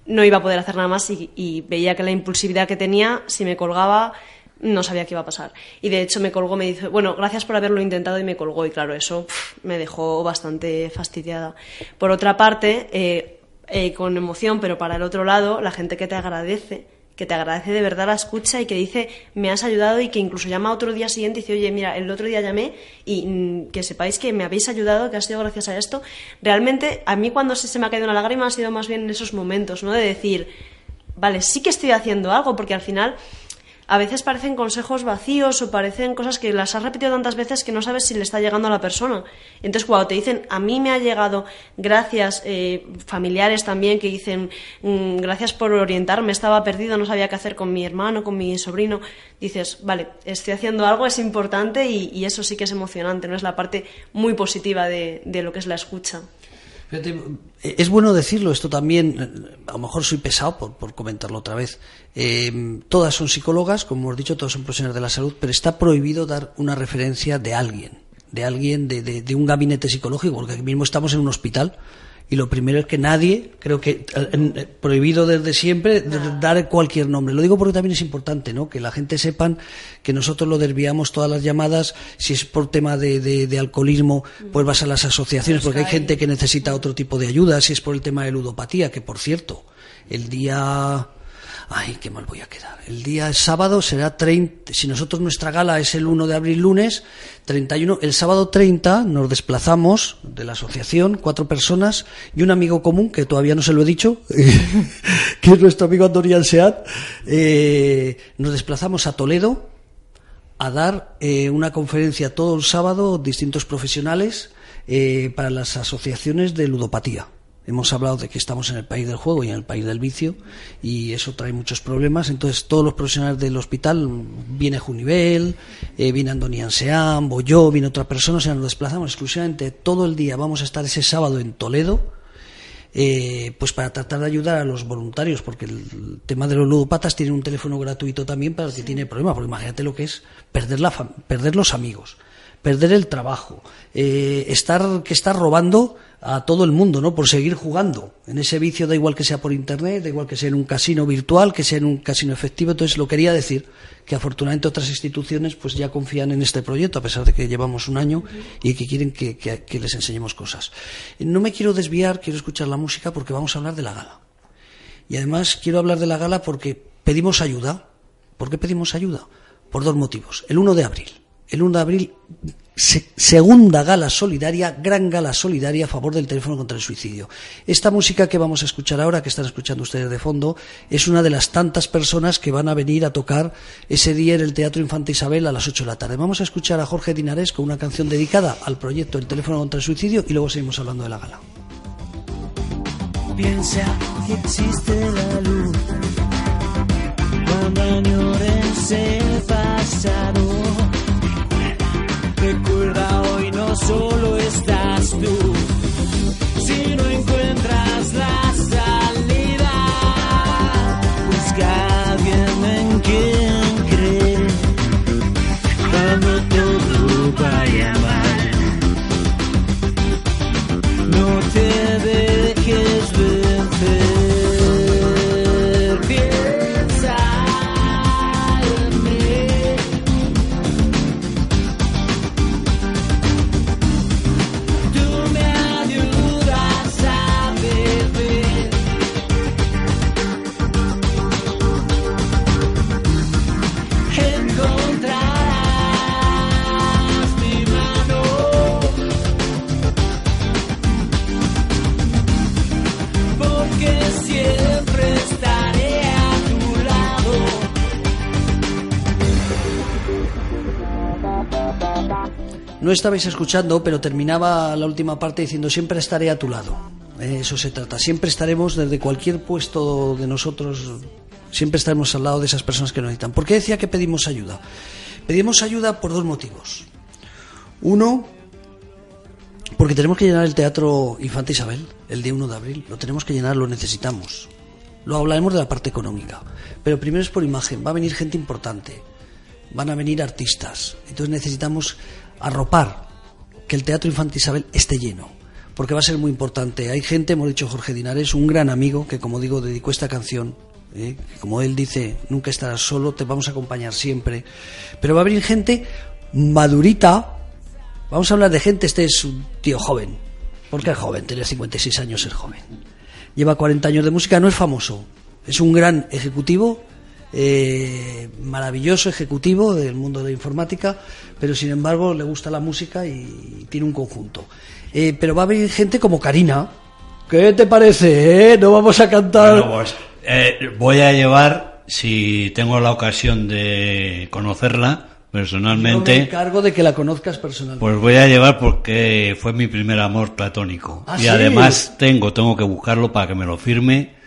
Speaker 5: no iba a poder hacer nada más y veía que la impulsividad que tenía, si me colgaba, no sabía qué iba a pasar. Y de hecho me colgó, me dice, bueno, gracias por haberlo intentado y me colgó. Y claro, eso me dejó bastante fastidiada. Por otra parte, eh, eh, con emoción, pero para el otro lado, la gente que te agradece, que te agradece de verdad la escucha y que dice, me has ayudado y que incluso llama otro día siguiente y dice, oye, mira, el otro día llamé y mm, que sepáis que me habéis ayudado, que ha sido gracias a esto. Realmente, a mí cuando se, se me ha caído una lágrima ha sido más bien en esos momentos, ¿no? De decir, vale, sí que estoy haciendo algo, porque al final a veces parecen consejos vacíos o parecen cosas que las has repetido tantas veces que no sabes si le está llegando a la persona. Entonces, cuando te dicen, a mí me ha llegado, gracias, eh, familiares también que dicen, mm, gracias por orientarme, estaba perdido, no sabía qué hacer con mi hermano, con mi sobrino, dices, vale, estoy haciendo algo, es importante y, eso sí que es emocionante, ¿no? Es la parte muy positiva de lo que es la escucha.
Speaker 1: Es bueno decirlo, esto también, a lo mejor soy pesado por, comentarlo otra vez. Eh, todas son psicólogas, como hemos dicho, todas son profesionales de la salud, pero está prohibido dar una referencia de alguien, de alguien, de, de un gabinete psicológico, porque aquí mismo estamos en un hospital y lo primero es que nadie, creo que eh, eh, prohibido desde siempre dar cualquier nombre. Lo digo porque también es importante, ¿no? Que la gente sepan que nosotros lo desviamos todas las llamadas. Si es por tema de, de, alcoholismo, pues vas a las asociaciones, porque hay gente que necesita otro tipo de ayuda. Si es por el tema de ludopatía, que por cierto, el día ay, qué mal voy a quedar. El día sábado será 30, si nosotros nuestra gala es el 1 de abril lunes, 31, el sábado 30 nos desplazamos de la asociación, cuatro personas y un amigo común, que todavía no se lo he dicho, [laughs] que es nuestro amigo Antonio Seat, eh, nos desplazamos a Toledo a dar eh, una conferencia todo el sábado, distintos profesionales, eh, para las asociaciones de ludopatía. Hemos hablado de que estamos en el país del juego y en el país del vicio y eso trae muchos problemas. Entonces todos los profesionales del hospital, viene Junivel, eh, viene Andonian Sean, voy yo, viene otra persona, o sea, nos desplazamos exclusivamente todo el día. Vamos a estar ese sábado en Toledo, eh, pues para tratar de ayudar a los voluntarios, porque el tema de los ludopatas tiene un teléfono gratuito también para el que tiene problemas, porque imagínate lo que es perder, la perder los amigos perder el trabajo, eh, estar que estar robando a todo el mundo, ¿no? Por seguir jugando en ese vicio, da igual que sea por internet, da igual que sea en un casino virtual, que sea en un casino efectivo. Entonces, lo quería decir que afortunadamente otras instituciones pues ya confían en este proyecto, a pesar de que llevamos un año y que quieren que, que les enseñemos cosas. No me quiero desviar, quiero escuchar la música porque vamos a hablar de la gala. Y además quiero hablar de la gala porque pedimos ayuda. ¿Por qué pedimos ayuda? Por dos motivos. El 1 de abril. El 1 de abril segunda gala solidaria, gran gala solidaria a favor del teléfono contra el suicidio. Esta música que vamos a escuchar ahora, que están escuchando ustedes de fondo, es una de las tantas personas que van a venir a tocar ese día en el Teatro Infante Isabel a las 8 de la tarde. Vamos a escuchar a Jorge Dinares con una canción dedicada al proyecto El teléfono contra el suicidio y luego seguimos hablando de la gala.
Speaker 6: Piensa que existe la luz cuando solo estás tú, si no encuentras la no
Speaker 1: estabais escuchando, pero terminaba la última parte diciendo siempre estaré a tu lado. Eso se trata. Siempre estaremos desde cualquier puesto de nosotros, siempre estaremos al lado de esas personas que nos necesitan. ¿Por qué decía que pedimos ayuda? Pedimos ayuda por dos motivos. Uno, porque tenemos que llenar el Teatro Infante Isabel el día 1 de abril. Lo tenemos que llenar, lo necesitamos. Lo hablaremos de la parte económica. Pero primero es por imagen. Va a venir gente importante. Van a venir artistas. Entonces necesitamos arropar que el Teatro Infante Isabel esté lleno, porque va a ser muy importante. Hay gente, hemos dicho Jorge Dinares, un gran amigo que, como digo, dedicó esta canción. ¿eh? Como él dice, nunca estarás solo, te vamos a acompañar siempre. Pero va a venir gente madurita. Vamos a hablar de gente, este es un tío joven. porque es joven? Tenía 56 años, es joven. Lleva 40 años de música, no es famoso. Es un gran ejecutivo eh, maravilloso ejecutivo del mundo de la informática, pero sin embargo le gusta la música y tiene un conjunto. Eh, pero va a venir gente como Karina. ¿Qué te parece? Eh? No vamos a cantar.
Speaker 3: Pues, voy a llevar, si tengo la ocasión de conocerla personalmente.
Speaker 1: me encargo de que la conozcas personalmente.
Speaker 3: Pues voy a llevar porque fue mi primer amor platónico.
Speaker 1: ¿Ah,
Speaker 3: y además tengo, tengo que buscarlo para que me lo firme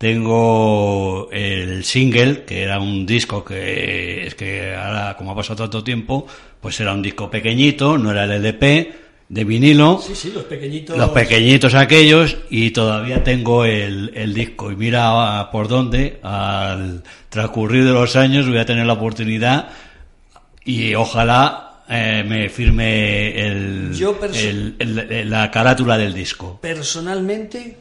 Speaker 3: tengo el single, que era un disco que es que ahora, como ha pasado tanto tiempo, pues era un disco pequeñito, no era el LP, de vinilo.
Speaker 1: Sí, sí, los pequeñitos.
Speaker 3: Los pequeñitos aquellos, y todavía tengo el, el disco. Y mira por dónde, al transcurrir de los años, voy a tener la oportunidad y ojalá eh, me firme el, la carátula del disco.
Speaker 1: Personalmente,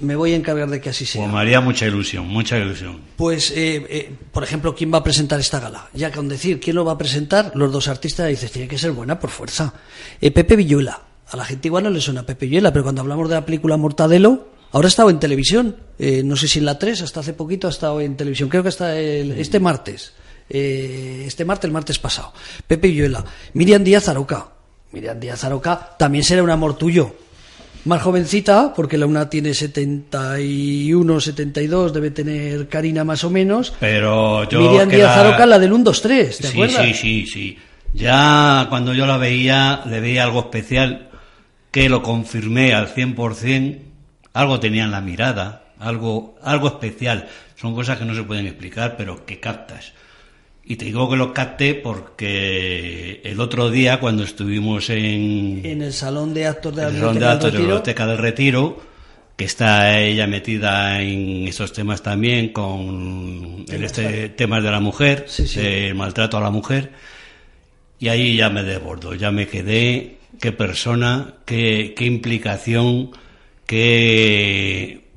Speaker 1: me voy a encargar de que así sea.
Speaker 3: Pues me haría mucha ilusión, mucha ilusión.
Speaker 1: Pues, eh, eh, por ejemplo, ¿quién va a presentar esta gala? Ya con decir quién lo va a presentar, los dos artistas dices, tiene que ser buena por fuerza. Eh, Pepe Villuela. A la gente igual no le suena Pepe Villuela, pero cuando hablamos de la película Mortadelo, ahora ha estado en televisión. no sé si en la 3, hasta hace poquito ha estado en televisión. Creo que está este martes. este martes, el martes pasado. Pepe Villuela. Miriam Díaz Aroca. Miriam Díaz Aroca también será un amor tuyo más jovencita, porque la una tiene 71, 72, debe tener Karina más o menos.
Speaker 3: Pero yo.
Speaker 1: Miriam Díaz Aroca, la del 1, 2, 3, ¿te
Speaker 3: sí,
Speaker 1: acuerdas?
Speaker 3: Sí, sí, sí. Ya cuando yo la veía, le veía algo especial que lo confirmé al 100%. Algo tenía en la mirada, algo, algo especial. Son cosas que no se pueden explicar, pero que captas. Y te digo que lo capté porque el otro día, cuando estuvimos en...
Speaker 1: En el Salón de Actos de la
Speaker 3: Biblioteca, del, Retiro, que está ella metida en esos temas también, con este temas de la mujer, el maltrato a la mujer, y ahí ya me desbordó, ya me quedé, qué persona, qué, qué implicación, qué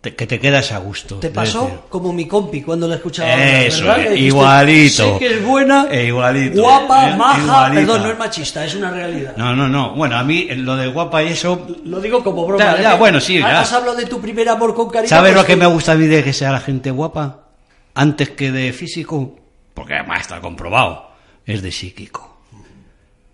Speaker 3: te- que te quedas a gusto.
Speaker 1: Te pasó
Speaker 3: decir,
Speaker 1: como mi compi cuando la escuchaba.
Speaker 3: Eso,
Speaker 1: ¿verdad?
Speaker 3: eh,
Speaker 1: Que dijiste,
Speaker 3: igualito.
Speaker 1: Que es buena,
Speaker 3: Eh, igualito.
Speaker 1: guapa,
Speaker 3: Eh,
Speaker 1: maja.
Speaker 3: igualita.
Speaker 1: Perdón, no es machista, es una realidad.
Speaker 3: No, no, no. Bueno, a mí lo de guapa y eso.
Speaker 1: Lo digo como broma.
Speaker 3: Ya,
Speaker 1: ¿eh?
Speaker 3: ya, bueno, sí, ya.
Speaker 1: Has hablado de tu primer amor con Karina.
Speaker 3: ¿Sabes
Speaker 1: pues
Speaker 3: lo que
Speaker 1: tú-
Speaker 3: me gusta a mí de que sea la gente guapa? Antes que de físico. Porque además está comprobado. Es de psíquico.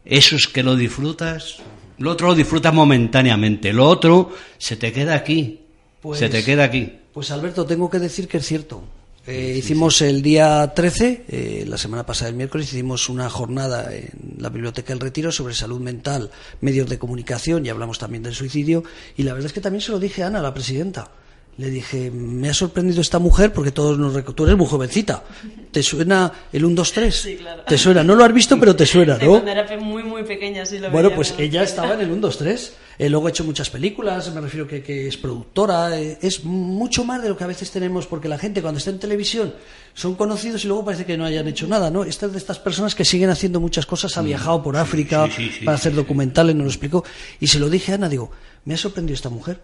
Speaker 3: Eso es que lo disfrutas. Lo otro lo disfrutas momentáneamente. Lo otro se te queda aquí.
Speaker 1: Pues-
Speaker 3: se te queda aquí.
Speaker 1: Pues Alberto, tengo que decir que es cierto. Eh, hicimos el día 13, eh, la semana pasada, el miércoles, hicimos una jornada en la Biblioteca del Retiro sobre salud mental, medios de comunicación y hablamos también del suicidio. Y la verdad es que también se lo dije a Ana, la presidenta. Le dije, me ha sorprendido esta mujer porque todos nos Tú eres muy jovencita. ¿Te suena el 1, 2, 3?
Speaker 5: Sí, claro.
Speaker 1: ¿Te suena? No lo has visto, pero te suena, ¿no?
Speaker 5: cuando era muy, muy pequeña, sí lo
Speaker 1: Bueno,
Speaker 5: veía
Speaker 1: pues ella estaba en el 1, 2, 3. Eh, luego ha hecho muchas películas, me refiero que, que es productora. eh, es mucho más de lo que a veces tenemos, porque la gente cuando está en televisión son conocidos y luego parece que no hayan hecho nada, ¿no? Esta es de estas personas que siguen haciendo muchas cosas, ha viajado por África
Speaker 3: Mm. sí, sí, sí,
Speaker 1: para hacer documentales, nos lo explicó. Y se lo dije a Ana, digo, me ha sorprendido esta mujer.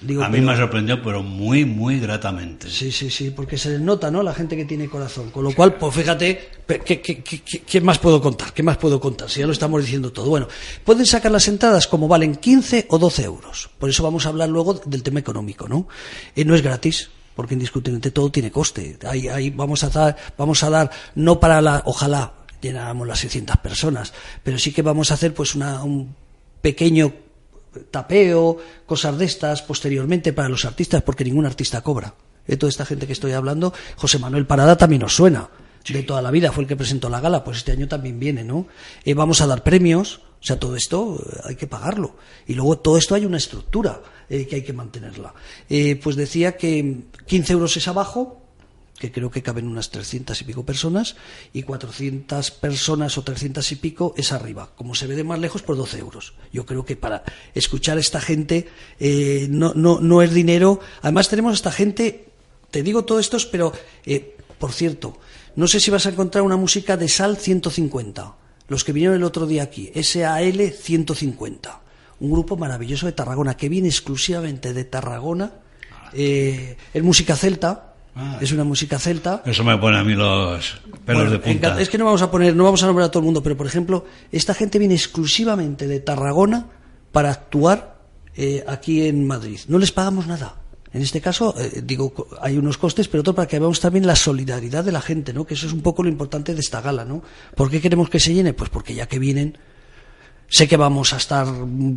Speaker 1: Digo,
Speaker 3: A mí
Speaker 1: pero-
Speaker 3: me ha sorprendido, pero muy, muy gratamente.
Speaker 1: Sí, sí, sí, porque se les nota, ¿no? La gente que tiene corazón. Con lo cual, pues fíjate, ¿qué, qué, qué- qué- qué más puedo contar? ¿Qué más puedo contar? Si ya lo estamos diciendo todo. Bueno, pueden sacar las entradas como valen 15 o 12 euros. Por eso vamos a hablar luego del tema económico, ¿no? Eh, no es gratis. Porque indiscutiblemente todo tiene coste. Ahí, ahí vamos a dar, vamos a dar, no para la, ojalá llenáramos las 600 personas, pero sí que vamos a hacer pues una, un pequeño tapeo, cosas de estas posteriormente para los artistas, porque ningún artista cobra. De toda esta gente que estoy hablando, José Manuel Parada también os suena. De toda la vida fue el que presentó la gala, pues este año también viene, ¿no? Eh, vamos a dar premios, o sea, todo esto eh, hay que pagarlo. Y luego todo esto hay una estructura eh, que hay que mantenerla. Eh, pues decía que 15 euros es abajo, que creo que caben unas 300 y pico personas, y 400 personas o 300 y pico es arriba. Como se ve de más lejos, por 12 euros. Yo creo que para escuchar a esta gente eh, no, no, no es dinero. Además tenemos a esta gente, te digo todo esto, pero, eh, por cierto, no sé si vas a encontrar una música de Sal 150. Los que vinieron el otro día aquí, SAL 150. Un grupo maravilloso de Tarragona, que viene exclusivamente de Tarragona. Eh, es música celta,
Speaker 3: Ah.
Speaker 1: es una música celta.
Speaker 3: Eso me pone a mí los pelos
Speaker 1: Bueno,
Speaker 3: de punta.
Speaker 1: Es que no vamos a poner, no vamos a nombrar a todo el mundo, pero por ejemplo, esta gente viene exclusivamente de Tarragona para actuar eh, aquí en Madrid. No les pagamos nada. En este caso, eh, digo, hay unos costes, pero otro para que veamos también la solidaridad de la gente, ¿no? Que eso es un poco lo importante de esta gala, ¿no? ¿Por qué queremos que se llene? Pues porque ya que vienen, sé que vamos a estar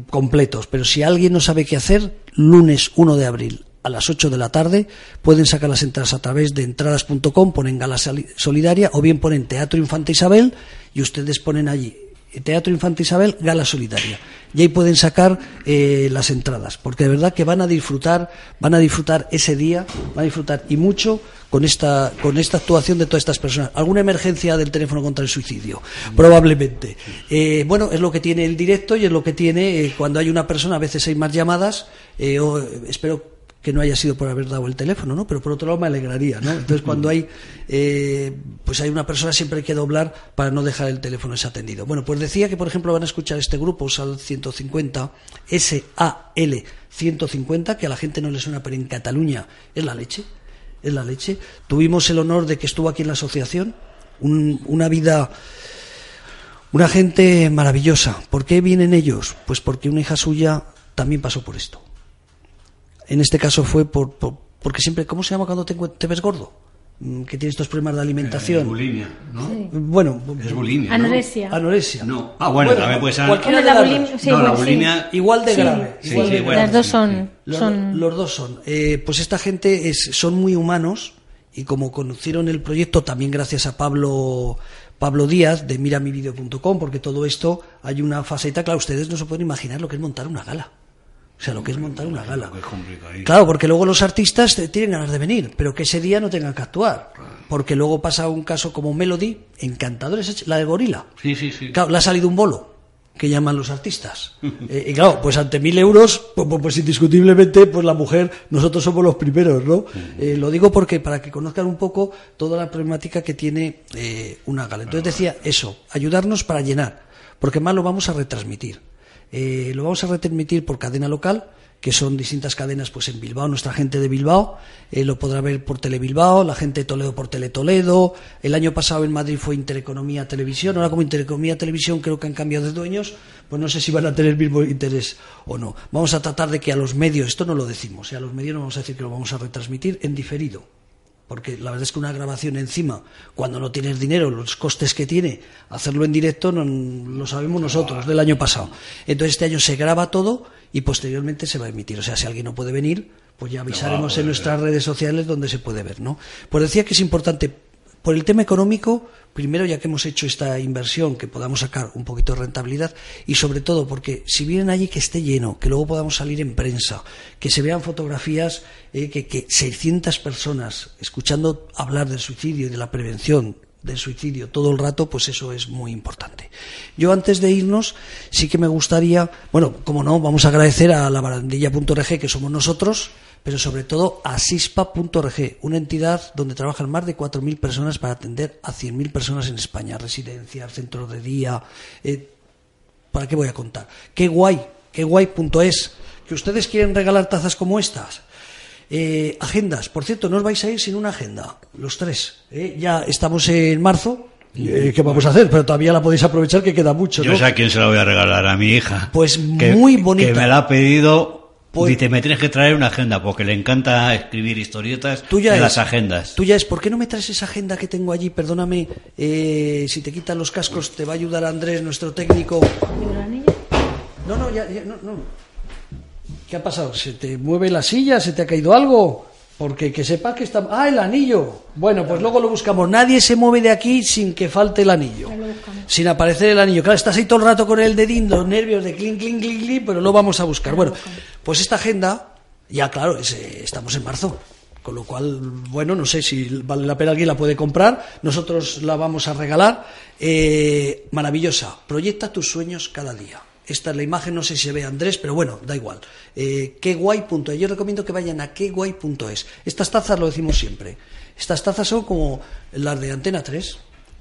Speaker 1: completos, pero si alguien no sabe qué hacer, lunes 1 de abril a las 8 de la tarde pueden sacar las entradas a través de entradas.com, ponen Gala Solidaria o bien ponen Teatro Infante Isabel y ustedes ponen allí Teatro Infante Isabel, Gala Solidaria. Y ahí pueden sacar eh, las entradas, porque de verdad que van a disfrutar, van a disfrutar ese día, van a disfrutar y mucho con esta, con esta actuación de todas estas personas. ¿Alguna emergencia del teléfono contra el suicidio? Probablemente. Eh, bueno, es lo que tiene el directo y es lo que tiene eh, cuando hay una persona, a veces hay más llamadas, eh, o, eh, espero que no haya sido por haber dado el teléfono, ¿no? Pero por otro lado me alegraría, ¿no? Entonces [laughs] cuando hay, eh, pues hay una persona siempre hay que doblar para no dejar el teléfono desatendido. Bueno, pues decía que por ejemplo van a escuchar este grupo SAL 150, S-A-L 150, que a la gente no le suena, pero en Cataluña es la leche, es la leche. Tuvimos el honor de que estuvo aquí en la asociación, un- una vida una gente maravillosa. ¿Por qué vienen ellos? Pues porque una hija suya también pasó por esto. En este caso fue por, por- porque siempre, ¿cómo se llama cuando te, ves gordo? Mm, Que tienes estos problemas de alimentación.
Speaker 3: bulimia, ¿no?
Speaker 1: Bueno,
Speaker 3: Es bulimia. ¿no?
Speaker 2: Anorexia.
Speaker 1: anorexia.
Speaker 3: No. Ah, bueno, también puede ser.
Speaker 1: cualquiera de
Speaker 2: la
Speaker 1: las
Speaker 2: bulim-
Speaker 1: dos.
Speaker 2: sí,
Speaker 3: no, la
Speaker 2: sí.
Speaker 3: bulimia.
Speaker 1: Igual de
Speaker 2: Sí.
Speaker 1: grave.
Speaker 3: Sí,
Speaker 1: igual
Speaker 3: sí,
Speaker 1: de
Speaker 3: bueno,
Speaker 2: Las dos son,
Speaker 1: Los,
Speaker 2: son
Speaker 1: los dos son. Eh, pues esta gente es, son muy humanos y como conocieron el proyecto también gracias a Pablo Pablo Díaz de miramivideo.com porque todo esto hay una faceta, claro, ustedes no se pueden imaginar lo que es montar una gala. O sea, lo que es montar una gala. Claro, porque luego los artistas tienen ganas de venir, pero que ese día no tengan que actuar. Porque luego pasa un caso como Melody, encantadores, la de Gorila.
Speaker 3: Sí, sí, sí.
Speaker 1: Claro, le ha salido un bolo. que llaman los artistas. [laughs] Eh, y claro, pues ante mil euros, pues, pues- pues indiscutiblemente, pues la mujer, nosotros somos los primeros, ¿no? Eh, lo digo porque para que conozcan un poco toda la problemática que tiene eh, una gala. Entonces decía eso, ayudarnos para llenar, porque más lo vamos a retransmitir. Eh, lo vamos a retransmitir por cadena local, que son distintas cadenas pues en Bilbao, nuestra gente de Bilbao eh, lo podrá ver por Tele Bilbao, la gente de Toledo por Tele Toledo, el año pasado en Madrid fue Intereconomía Televisión, ahora como Intereconomía Televisión creo que han cambiado de dueños, pues no sé si van a tener el mismo interés o no. Vamos a tratar de que a los medios, esto no lo decimos, eh, a los medios no vamos a decir que lo vamos a retransmitir en diferido, porque la verdad es que una grabación encima, cuando no tienes dinero, los costes que tiene, hacerlo en directo no, lo sabemos nosotros del año pasado. Entonces este año se graba todo y posteriormente se va a emitir. O sea, si alguien no puede venir, pues ya avisaremos en nuestras redes sociales donde se puede ver, ¿no? Pues decía que es importante por el tema económico, primero ya que hemos hecho esta inversión, que podamos sacar un poquito de rentabilidad y sobre todo porque si vienen allí que esté lleno, que luego podamos salir en prensa, que se vean fotografías, eh, que, que 600 personas escuchando hablar del suicidio y de la prevención del suicidio todo el rato, pues eso es muy importante. Yo antes de irnos, sí que me gustaría, bueno, como no, vamos a agradecer a la barandilla.org, que somos nosotros, pero sobre todo a SISPA.org, una entidad donde trabajan más de 4.000 personas para atender a 100.000 personas en España, residencias, centros de día. Eh, ¿Para qué voy a contar? Qué guay, qué guay.es. Que ustedes quieren regalar tazas como estas. Eh, agendas, por cierto, no os vais a ir sin una agenda, los tres. ¿eh? Ya estamos en marzo. Eh, ¿Qué vamos a hacer? Pero todavía la podéis aprovechar que queda mucho.
Speaker 3: Yo sé a quién se la voy a regalar, a mi hija.
Speaker 1: Pues
Speaker 3: Que-
Speaker 1: muy bonita.
Speaker 3: Que me la ha pedido.
Speaker 1: Pues-
Speaker 3: dice, me tienes que traer una agenda porque le encanta escribir historietas
Speaker 1: Tuya
Speaker 3: de
Speaker 1: es,
Speaker 3: las agendas.
Speaker 1: Tuya es, ¿por qué no me traes esa agenda que tengo allí? Perdóname, eh, si te quitan los cascos, te va a ayudar Andrés, nuestro técnico. No, no, ya, ya, no, no. ¿Qué ha pasado? ¿Se te mueve la silla? ¿Se te ha caído algo? Porque que sepa que está... ¡Ah, el anillo! Bueno, pues luego lo buscamos. Nadie se mueve de aquí sin que falte el anillo. Sin aparecer el anillo. Claro, estás ahí todo el rato con el dedín, los nervios de clink, clink, clink, clink, pero lo vamos a buscar. Bueno, pues esta agenda, ya claro, es, eh, estamos en marzo. Con lo cual, bueno, no sé si vale la pena alguien la puede comprar. Nosotros la vamos a regalar. Eh, maravillosa. Proyecta tus sueños cada día. Esta es la imagen, no sé si se ve Andrés, pero bueno, da igual. Eh, queguay.es. Yo recomiendo que vayan a queguay.es. Estas tazas lo decimos siempre. Estas tazas son como las de Antena 3,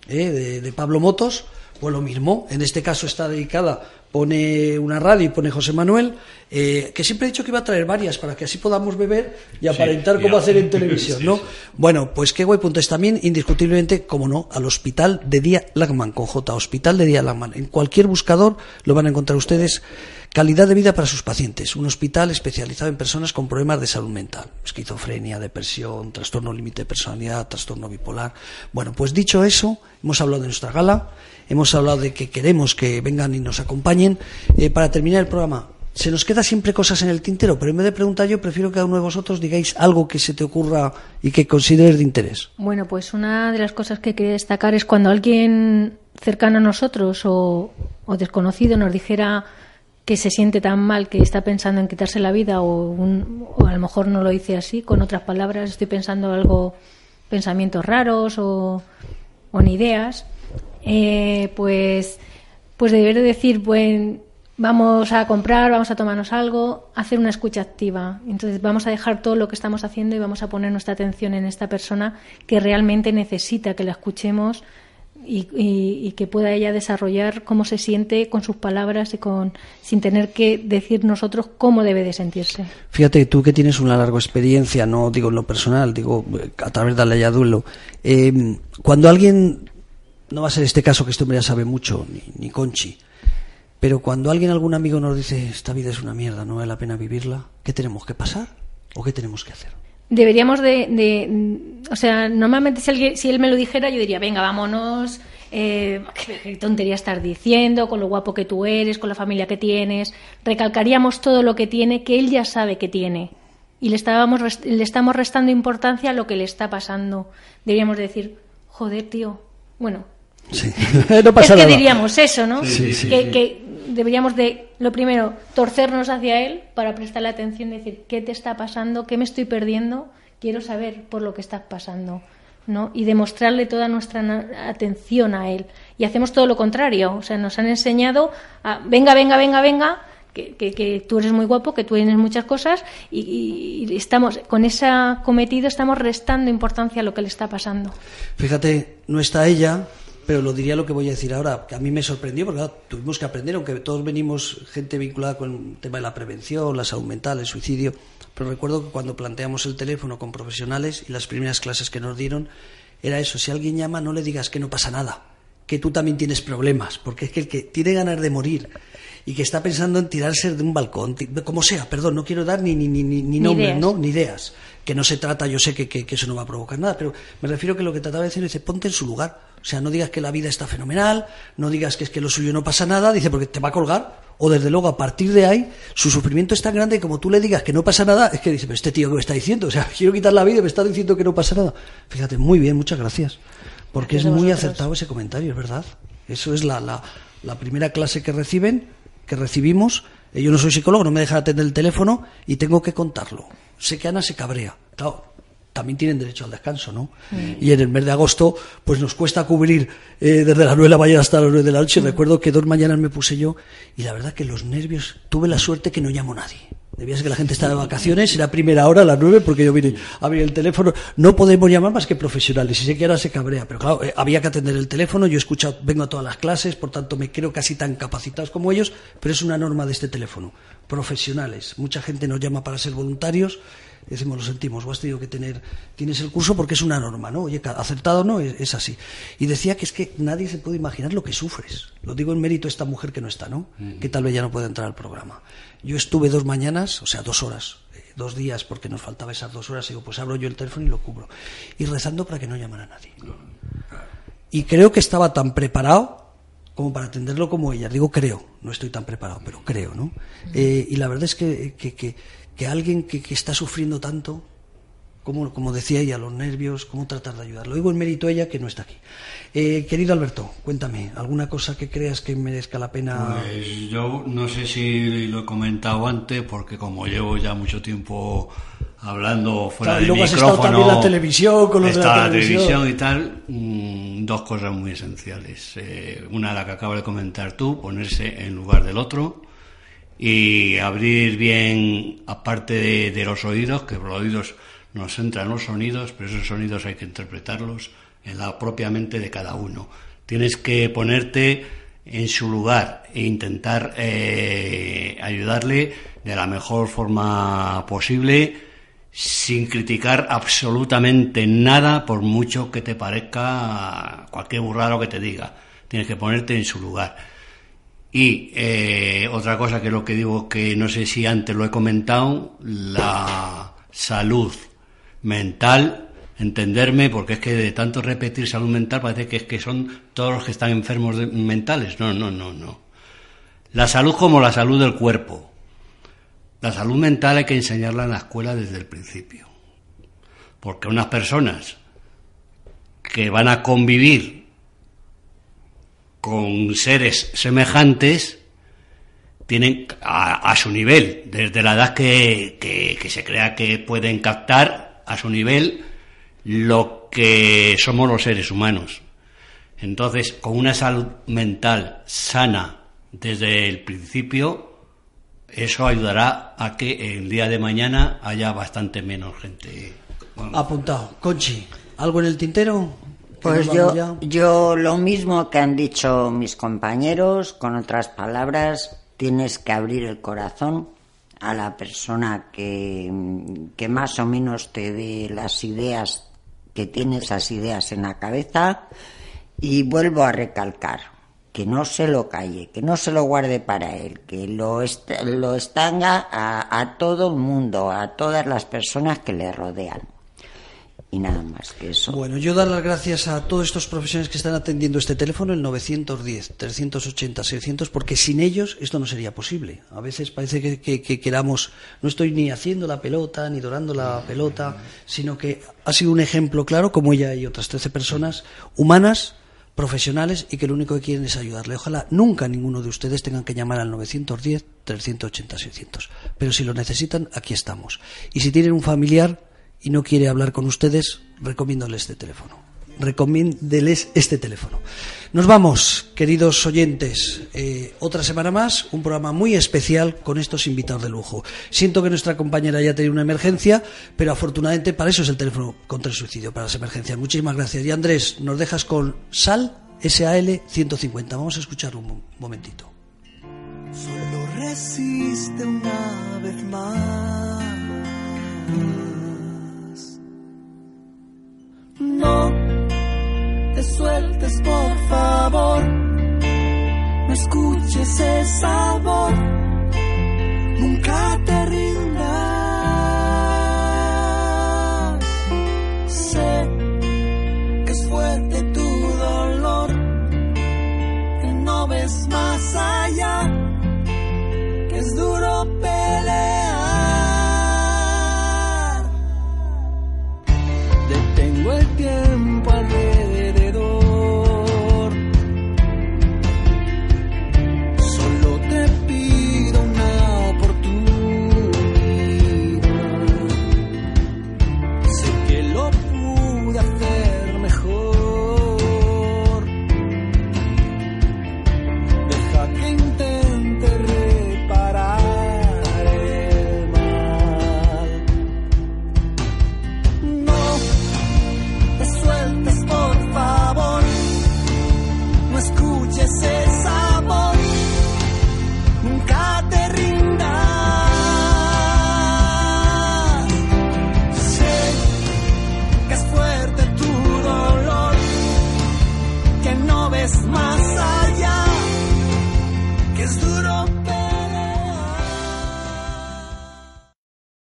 Speaker 1: eh, de, de Pablo Motos, pues lo mismo. En este caso está dedicada, pone una radio y pone José Manuel, eh, que siempre he dicho que iba a traer varias para que así podamos beber y aparentar cómo hacer en [laughs] televisión,
Speaker 3: Sí,
Speaker 1: ¿no?
Speaker 3: sí.
Speaker 1: Bueno, pues qué guay.es también, indiscutiblemente, como no, al Hospital de Día Lagman, con J, Hospital de Día Lagman. En cualquier buscador lo van a encontrar ustedes. Calidad de vida para sus pacientes. Un hospital especializado en personas con problemas de salud mental. Esquizofrenia, depresión, trastorno límite de personalidad, trastorno bipolar. Bueno, pues dicho eso, hemos hablado de nuestra gala, hemos hablado de que queremos que vengan y nos acompañen. Eh, para terminar el programa, se nos queda siempre cosas en el tintero, pero en vez de preguntar yo, prefiero que a uno de vosotros digáis algo que se te ocurra y que consideres de interés.
Speaker 2: Bueno, pues una de las cosas que quería destacar es cuando alguien cercano a nosotros o, o desconocido nos dijera que se siente tan mal que está pensando en quitarse la vida o, un- o a lo mejor no lo dice así, con otras palabras estoy pensando algo, pensamientos raros o, o en ideas, eh, pues, pues deber de decir, bueno, vamos a comprar, vamos a tomarnos algo, hacer una escucha activa. Entonces vamos a dejar todo lo que estamos haciendo y vamos a poner nuestra atención en esta persona que realmente necesita que la escuchemos y, y- que pueda ella desarrollar cómo se siente con sus palabras y con sin tener que decir nosotros cómo debe de sentirse.
Speaker 1: Fíjate, tú que tienes una larga experiencia, no digo en lo personal, digo eh, a través de la ley Duelo, eh, cuando alguien, no va a ser este caso que este hombre ya sabe mucho, ni, ni Conchi, pero cuando alguien, algún amigo nos dice, esta vida es una mierda, no vale la pena vivirla, ¿qué tenemos que pasar o qué tenemos que hacer?
Speaker 2: Deberíamos de, de- o sea, normalmente si, alguien- si él me lo dijera yo diría, venga, vámonos, eh, qué, qué tontería estar diciendo, con lo guapo que tú eres, con la familia que tienes, recalcaríamos todo lo que tiene, que él ya sabe que tiene. Y le, estábamos, le estamos restando importancia a lo que le está pasando. Deberíamos decir, joder, tío, bueno,
Speaker 1: Sí. [laughs] no
Speaker 2: es
Speaker 1: pasa
Speaker 2: que
Speaker 1: nada.
Speaker 2: diríamos eso, ¿no?
Speaker 1: Sí, sí,
Speaker 2: que,
Speaker 1: sí.
Speaker 2: que deberíamos de, lo primero, torcernos hacia él para prestarle atención decir, ¿qué te está pasando? ¿Qué me estoy perdiendo? Quiero saber por lo que estás pasando. ¿no? y demostrarle toda nuestra atención a él. Y hacemos todo lo contrario, o sea, nos han enseñado a, venga, venga, venga, venga, que, que- que tú eres muy guapo, que tú tienes muchas cosas y, y- y estamos, con ese cometido estamos restando importancia a lo que le está pasando.
Speaker 1: Fíjate, no está ella, pero lo diría lo que voy a decir ahora, que a mí me sorprendió, porque claro, tuvimos que aprender, aunque todos venimos gente vinculada con el tema de la prevención, la salud mental, el suicidio, pero recuerdo que cuando planteamos el teléfono con profesionales y las primeras clases que nos dieron, era eso, si alguien llama no le digas que no pasa nada, que tú también tienes problemas, porque es que el que tiene ganas de morir y que está pensando en tirarse de un balcón, como sea, perdón, no quiero dar ni, ni, ni, ni, nombres,
Speaker 2: ideas.
Speaker 1: ¿no? ni ideas. Que no se trata, yo sé que, que- que eso no va a provocar nada, pero me refiero que lo que trataba de decir es, ponte en su lugar. O sea, no digas que la vida está fenomenal, no digas que es que lo suyo no pasa nada, dice, porque te va a colgar. O desde luego, a partir de ahí, su sufrimiento es tan grande que como tú le digas que no pasa nada, es que dice, pero este tío que me está diciendo, o sea, [laughs] quiero quitar la vida y me está diciendo que no pasa nada. Fíjate, muy bien, muchas gracias. Porque
Speaker 5: Gracias
Speaker 1: es muy acertado ese comentario, es verdad. Eso es la, la, la primera clase que reciben, que recibimos. Eh, Yo no soy psicólogo, no me dejan atender el teléfono y tengo que contarlo. Sé que Ana se cabrea. Claro, también tienen derecho al descanso, ¿no? Y en el mes de agosto, pues nos cuesta cubrir eh, desde las nueve de la mañana hasta las nueve de la noche. Recuerdo que dos mañanas me puse yo y la verdad que los nervios, tuve la suerte que no llamó nadie. Debía ser que la gente está de vacaciones, era primera hora a las nueve porque yo vine a abrir el teléfono. No podemos llamar más que profesionales. Y sé que ahora se cabrea, pero claro, eh, había que atender el teléfono. Yo he escuchado, vengo a todas las clases, por tanto me creo casi tan capacitados como ellos, pero es una norma de este teléfono. Profesionales. Mucha gente nos llama para ser voluntarios. Decimos, lo sentimos, has tenido que tener, tienes el curso porque es una norma, ¿no? Oye, acertado o no, es, es así. Y decía que es que nadie se puede imaginar lo que sufres. Lo digo en mérito a esta mujer que no está, ¿no? Que tal vez ya no puede entrar al programa. Yo estuve dos mañanas, o sea, dos horas, eh, dos días, porque nos faltaba esas dos horas, y digo, pues abro yo el teléfono y lo cubro. Y rezando para que no llamara a nadie. Y creo que estaba tan preparado como para atenderlo como ella. Digo creo, no estoy tan preparado, pero creo, ¿no? Eh, y la verdad es que, que, que- que alguien que, que está sufriendo tanto, como, como decía ella, los nervios, cómo tratar de ayudarlo. Digo en mérito a ella que no está aquí. Eh, querido Alberto, cuéntame, ¿alguna cosa que creas que merezca la pena?
Speaker 3: Pues yo no sé si lo he comentado antes, porque como llevo ya mucho tiempo hablando fuera
Speaker 1: Claro, y
Speaker 3: del
Speaker 1: luego has estado
Speaker 3: micrófono,
Speaker 1: también en la televisión, con los de la
Speaker 3: está
Speaker 1: televisión.
Speaker 3: y tal, mm, dos cosas muy esenciales. Eh, una, la que acabas de comentar tú, ponerse en lugar del otro y abrir bien, aparte de, los oídos, que por los oídos nos entran los sonidos, pero esos sonidos hay que interpretarlos en la propia mente de cada uno. Tienes que ponerte en su lugar e intentar eh, ayudarle de la mejor forma posible, sin criticar absolutamente nada, por mucho que te parezca cualquier burrado que te diga. Tienes que ponerte en su lugar. Y eh, otra cosa que lo que digo que no sé si antes lo he comentado, la salud mental, entenderme, porque es que de tanto repetir salud mental parece que es que son todos los que están enfermos de- mentales. No, no, no, no. La salud como la salud del cuerpo. La salud mental hay que enseñarla en la escuela desde el principio. Porque unas personas que van a convivir con seres semejantes tienen a, su nivel, desde la edad que, que- que se crea que pueden captar a su nivel lo que somos los seres humanos. Entonces, con una salud mental sana desde el principio, eso ayudará a que el día de mañana haya bastante menos gente.
Speaker 1: Apuntado. Conchi, ¿algo en el tintero?
Speaker 4: Pues yo,
Speaker 1: ya.
Speaker 4: yo lo mismo que han dicho mis compañeros, con otras palabras, tienes que abrir el corazón a la persona que, que más o menos te dé las ideas, que tiene esas ideas en la cabeza. Y vuelvo a recalcar, que no se lo calle, que no se lo guarde para él, que lo, est- lo estanga a, a todo el mundo, a todas las personas que le rodean. Nada más que eso.
Speaker 1: Bueno, yo dar las gracias a todos estos profesionales que están atendiendo este teléfono, el 910-380-600, porque sin ellos esto no sería posible. A veces parece que, que- que queramos, no estoy ni haciendo la pelota, ni dorando la pelota, sino que ha sido un ejemplo claro, como ella y otras 13 personas humanas, profesionales, y que lo único que quieren es ayudarle. Ojalá nunca ninguno de ustedes tengan que llamar al 910-380-600. Pero si lo necesitan, aquí estamos. Y si tienen un familiar y no quiere hablar con ustedes, recomiéndoles este teléfono. Recomiéndeles este teléfono. Nos vamos, queridos oyentes. eh, otra semana más, un programa muy especial con estos invitados de lujo. Siento que nuestra compañera haya tenido una emergencia, pero afortunadamente para eso es el teléfono contra el suicidio, para las emergencias. Muchísimas gracias. Y Andrés, nos dejas con SAL SAL 150. Vamos a escucharlo un mo- momentito.
Speaker 6: Solo resiste una vez más. Te sueltes, por favor. No escuches esa voz. Nunca te rindas. Sé que es fuerte tu dolor. Que no ves más allá que es duro pelear.